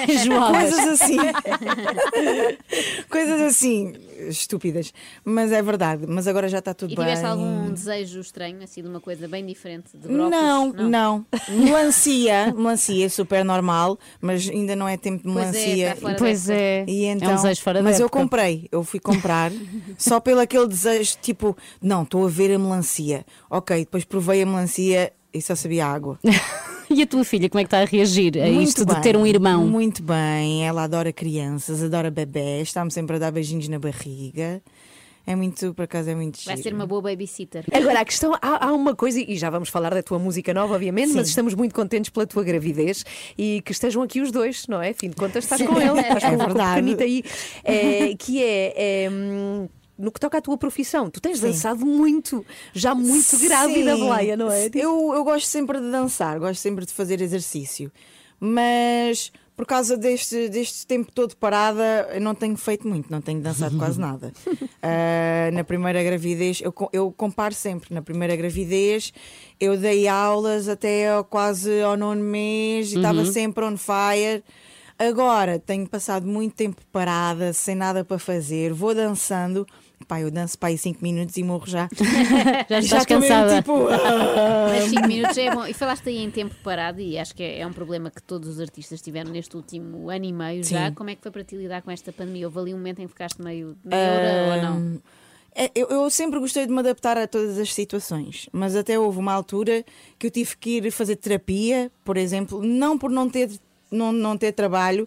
Coisas assim. Coisas assim, estúpidas. Mas é verdade. Mas agora já está tudo E bem. tiveste algum desejo estranho, assim, de uma coisa bem diferente de brócolis? Não, não, Melancia, melancia, super normal, mas ainda não é tempo de Pois é, melancia. Pois da época. é. E É um então, desejo fora da mas eu época. comprei, eu fui comprar só pelo aquele desejo, tipo, não, estou a ver a melancia. Ok, depois provei a melancia e só sabia água. E a tua filha, como é que está a reagir a Muito isto de bem, ter um irmão? Muito bem, ela adora crianças, adora bebés, está-me sempre a dar beijinhos na barriga. É muito, por acaso, é muito Vai giro. ser uma boa babysitter. Agora, a questão, há, há uma coisa, e já vamos falar da tua música nova, obviamente, Sim. mas estamos muito contentes pela tua gravidez e que estejam aqui os dois, não é? Fim de contas, estás Sim. com ele, estás É com, com o verdade. pequenito aí. É, que é. é, hum, no que toca à tua profissão, tu tens Sim. dançado muito, já muito grávida, Sim. Blaia, não é? Eu, eu gosto sempre de dançar, gosto sempre de fazer exercício, mas por causa deste, deste tempo todo parada, eu não tenho feito muito, não tenho dançado quase nada. Ah, na primeira gravidez, eu, eu comparo sempre, na primeira gravidez eu dei aulas até ao- quase ao nono mês e estava Uhum. sempre on fire. Agora tenho passado muito tempo parada, sem nada para fazer, vou dançando. Pá, eu danço para aí 5 minutos e morro já. Já estás mesmo, cansada. tipo, ah. Mas 5 minutos é bom. E falaste aí em tempo parado, e acho que é, é um problema que todos os artistas tiveram neste último ano e meio já. Sim. Como é que foi para ti lidar com esta pandemia? Houve ali um momento em que ficaste meio neura ou não? É, Eu, eu sempre gostei de me adaptar a todas as situações, mas até houve uma altura que eu tive que ir fazer terapia, por exemplo, não por não ter, não, não ter trabalho,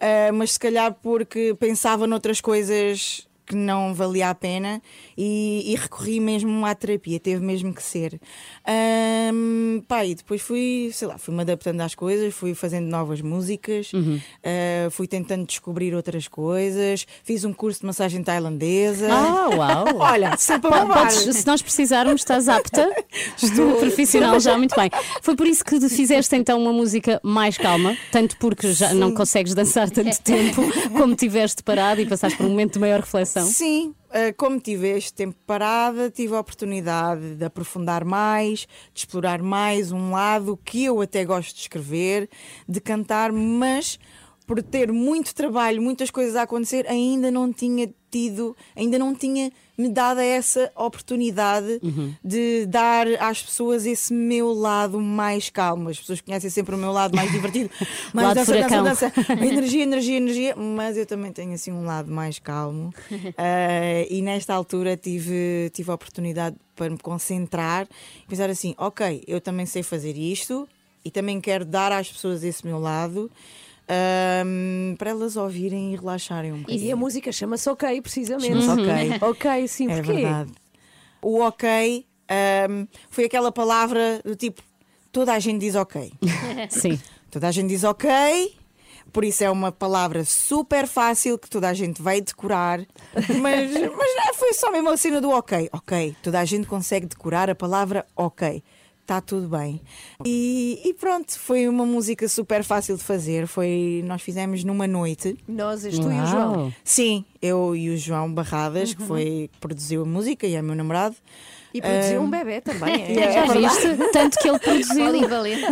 ah, mas se calhar porque pensava noutras coisas que não valia a pena e, e recorri mesmo à terapia, teve mesmo que ser. Ahm, pá, e depois fui, sei lá, fui-me adaptando às coisas, fui fazendo novas músicas, Uhum. ah, fui tentando descobrir outras coisas, fiz um curso de massagem tailandesa. Ah, uau! Olha, sempre a podes- se nós precisarmos, estás apta. Estou profissional já, muito bem. Foi por isso que fizeste então uma música mais calma, tanto porque já não consegues dançar tanto tempo, como tiveste parado e passaste por um momento de maior reflexão. Sim, ah, como tive este tempo parada, tive a oportunidade de aprofundar mais, de explorar mais um lado que eu até gosto de escrever, de cantar, mas por ter muito trabalho, muitas coisas a acontecer, ainda não tinha tido, ainda não tinha me dado essa oportunidade de dar às pessoas esse meu lado mais calmo. As pessoas conhecem sempre o meu lado mais divertido, mais Lado dança, dança, furacão. dança, energia, energia, energia, mas eu também tenho assim um lado mais calmo. Ah, e nesta altura tive, tive a oportunidade para me concentrar e pensar assim: ok, eu também sei fazer isto e também quero dar às pessoas esse meu lado. Ahm, para elas ouvirem e relaxarem um bocadinho. E a música chama-se Ok, precisamente. Chama-se Ok. Ok. Ok, sim, É porquê? verdade. O ok ahm, foi aquela palavra do tipo: toda a gente diz ok. Sim. Toda a gente diz ok, por isso é uma palavra super fácil que toda a gente vai decorar. Mas, mas não, foi só mesmo a cena do ok. Ok, toda a gente consegue decorar a palavra ok. Está tudo bem. E, e pronto, foi uma música super fácil de fazer. Foi, nós fizemos numa noite. Nós, és tu e o João. Sim, eu e o João Barradas, que Uhum. foi que produziu a música e é meu namorado. E produziu Ah, um bebê também. é. é Já viste? Tanto que ele produziu. Polivalente.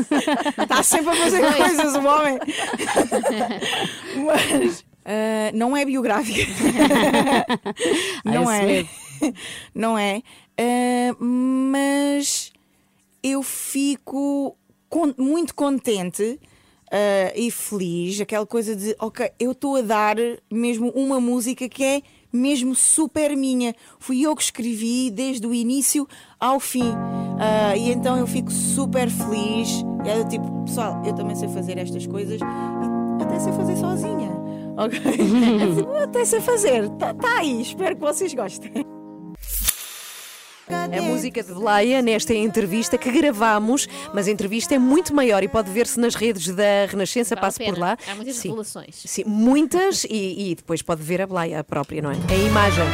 Está sempre a fazer Dois. coisas, o homem. Mas ah, não é biográfica. não Ah, esse é. Não é. Ah, mas eu fico con- muito contente. ah, e feliz, aquela coisa de ok, eu estou a dar mesmo uma música que é mesmo super minha. Fui eu que escrevi desde o início ao fim. Ah, e então eu fico super feliz. E é do tipo, pessoal, eu também sei fazer estas coisas e até sei fazer sozinha. Ok? Até sei fazer. Está tá aí, espero que vocês gostem. A música de Blaia nesta entrevista que gravamos, mas a entrevista é muito maior e pode ver-se nas redes da Renascença, Vale a passe por lá. Há muitas Sim. revelações. Sim, muitas e, e depois pode ver a Blaia própria, não é? A imagem.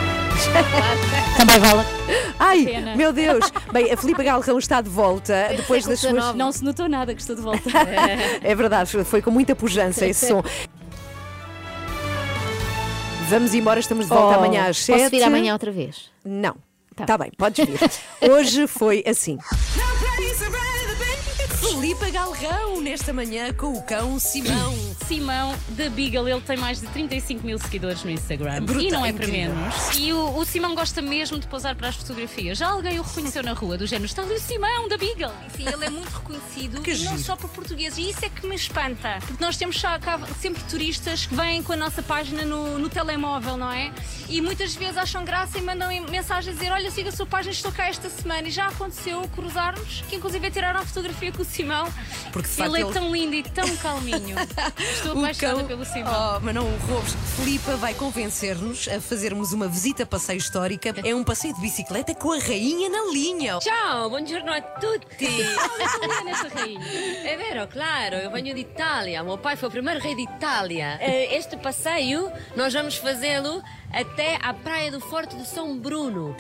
Também vale. Ai, Pena. meu Deus! Bem, a Filipe Galrão está de volta depois das suas. Não se notou nada que estou de volta. É verdade, foi com muita pujança esse som. Vamos embora, estamos de volta Oh, amanhã às posso 7. vir amanhã outra vez? Não. Tá. bem, podes vir. Hoje foi assim. Felipe Galrão, nesta manhã com o cão Simão. Simão da Beagle, ele tem mais de 35 mil seguidores no Instagram. Brutal, e não é para incrível. menos. E o, o Simão gosta mesmo de posar para as fotografias. Já alguém o reconheceu na rua, do género, está ali o Simão da Beagle. Sim, ele é muito reconhecido Que e não giro. só por portugueses. E isso é que me espanta. Porque nós temos sempre turistas que vêm com a nossa página no, no telemóvel, não é? E muitas vezes acham graça e mandam mensagem a dizer: Olha, siga a sua página, estou cá esta semana. E já aconteceu cruzarmos, que inclusive tiraram a fotografia com o Simão. Porque, de facto, ele é ele- tão lindo e tão calminho. Estou apaixonada cão- pelo Simão. Oh, mas não o roubes. Filipa vai convencer-nos a fazermos uma visita a passeio histórica. É um passeio de bicicleta com a rainha na linha. Ciao, buongiorno a tutti. É vero, claro, eu venho de Itália. Meu pai foi o primeiro rei de Itália. Eh, Este passeio nós vamos fazê-lo até à praia do Forte de São Bruno.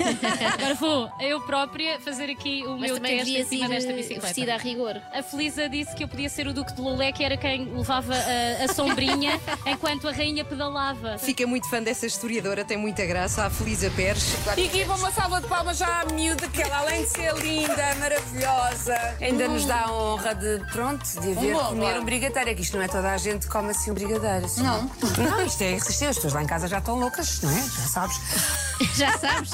Agora vou eu própria fazer aqui o Mas meu teste em cima desta eh, bicicleta. vestida a rigor. A Disse que eu podia ser o Duque de Lolé, que era quem levava a, a sombrinha enquanto a rainha pedalava. Fica muito fã dessa historiadora, tem muita graça, a Felisa Pérez. E aqui vou uma salva de palmas já à miúda, que ela, além de ser linda, maravilhosa, ainda nos dá a honra de, pronto, de ver bom, comer um brigadeiro. É que isto não é toda a gente que come assim um brigadeiro. assim. Não. Não, isto é irresistível. As pessoas lá em casa já estão loucas, não é? Já sabes. Já sabes?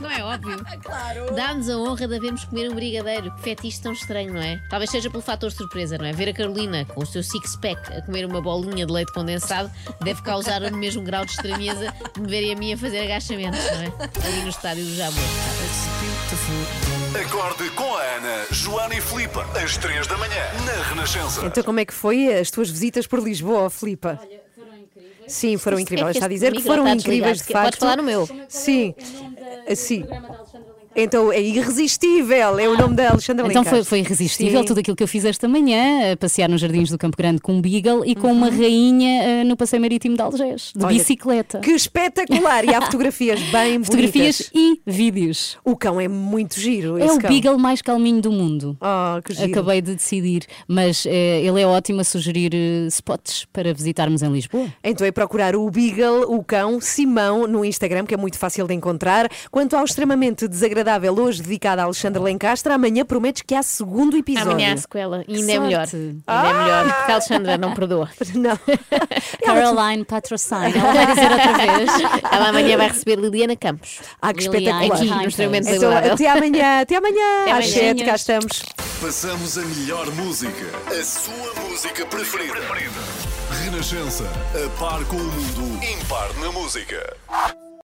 Não é óbvio. Claro. Dá-nos a honra de havermos comer um brigadeiro. Que fetiche tão estranho, não é? Talvez seja pelo fator surpresa, não é? Ver a Carolina com o seu six-pack a comer uma bolinha de leite condensado deve causar o mesmo grau de estranheza de me verem a mim a fazer agachamentos, não é? Ali no estádio do Jamor. Acorde com a Ana, Joana e Filipe, às 3 da manhã, na Renascença. Então, como é que foi as tuas visitas por Lisboa, Filipa? Sim, foram incríveis. Está a dizer que foram incríveis de facto. Podes falar no meu. Sim. Sim. Então é irresistível, é o nome da Alexandra Então foi, foi irresistível Sim. tudo aquilo que eu fiz esta manhã, a passear nos jardins do Campo Grande com um Beagle e com Uhum. uma rainha eh, no passeio marítimo de Algés, de Olha, bicicleta. Que espetacular! E há fotografias bem Fotografias bonitas. e vídeos. O cão é muito giro. É o cão. Beagle mais calminho do mundo. Oh, que giro. Acabei de decidir, mas eh, ele é ótimo a sugerir eh, spots para visitarmos em Lisboa. Então é procurar o Beagle, o cão, Simão, no Instagram, que é muito fácil de encontrar. Quanto ao extremamente desagradável, hoje dedicado a Alexandre Lencastre, amanhã prometes que há segundo episódio. Amanhã a sequela. E ainda é melhor. Ainda Ah! é melhor. Porque a Alexandra não perdoa. Não. Caroline Patrocine, ela vai dizer outra vez. Ela amanhã vai receber Liliana Campos. Ah, que Liliana, espetacular. Aqui, no extremamente Então, até amanhã, até amanhã. Até Às amanhã. sete, cá estamos. Passamos a melhor música, a sua música preferida. Renascença, a par com o mundo, impar na música.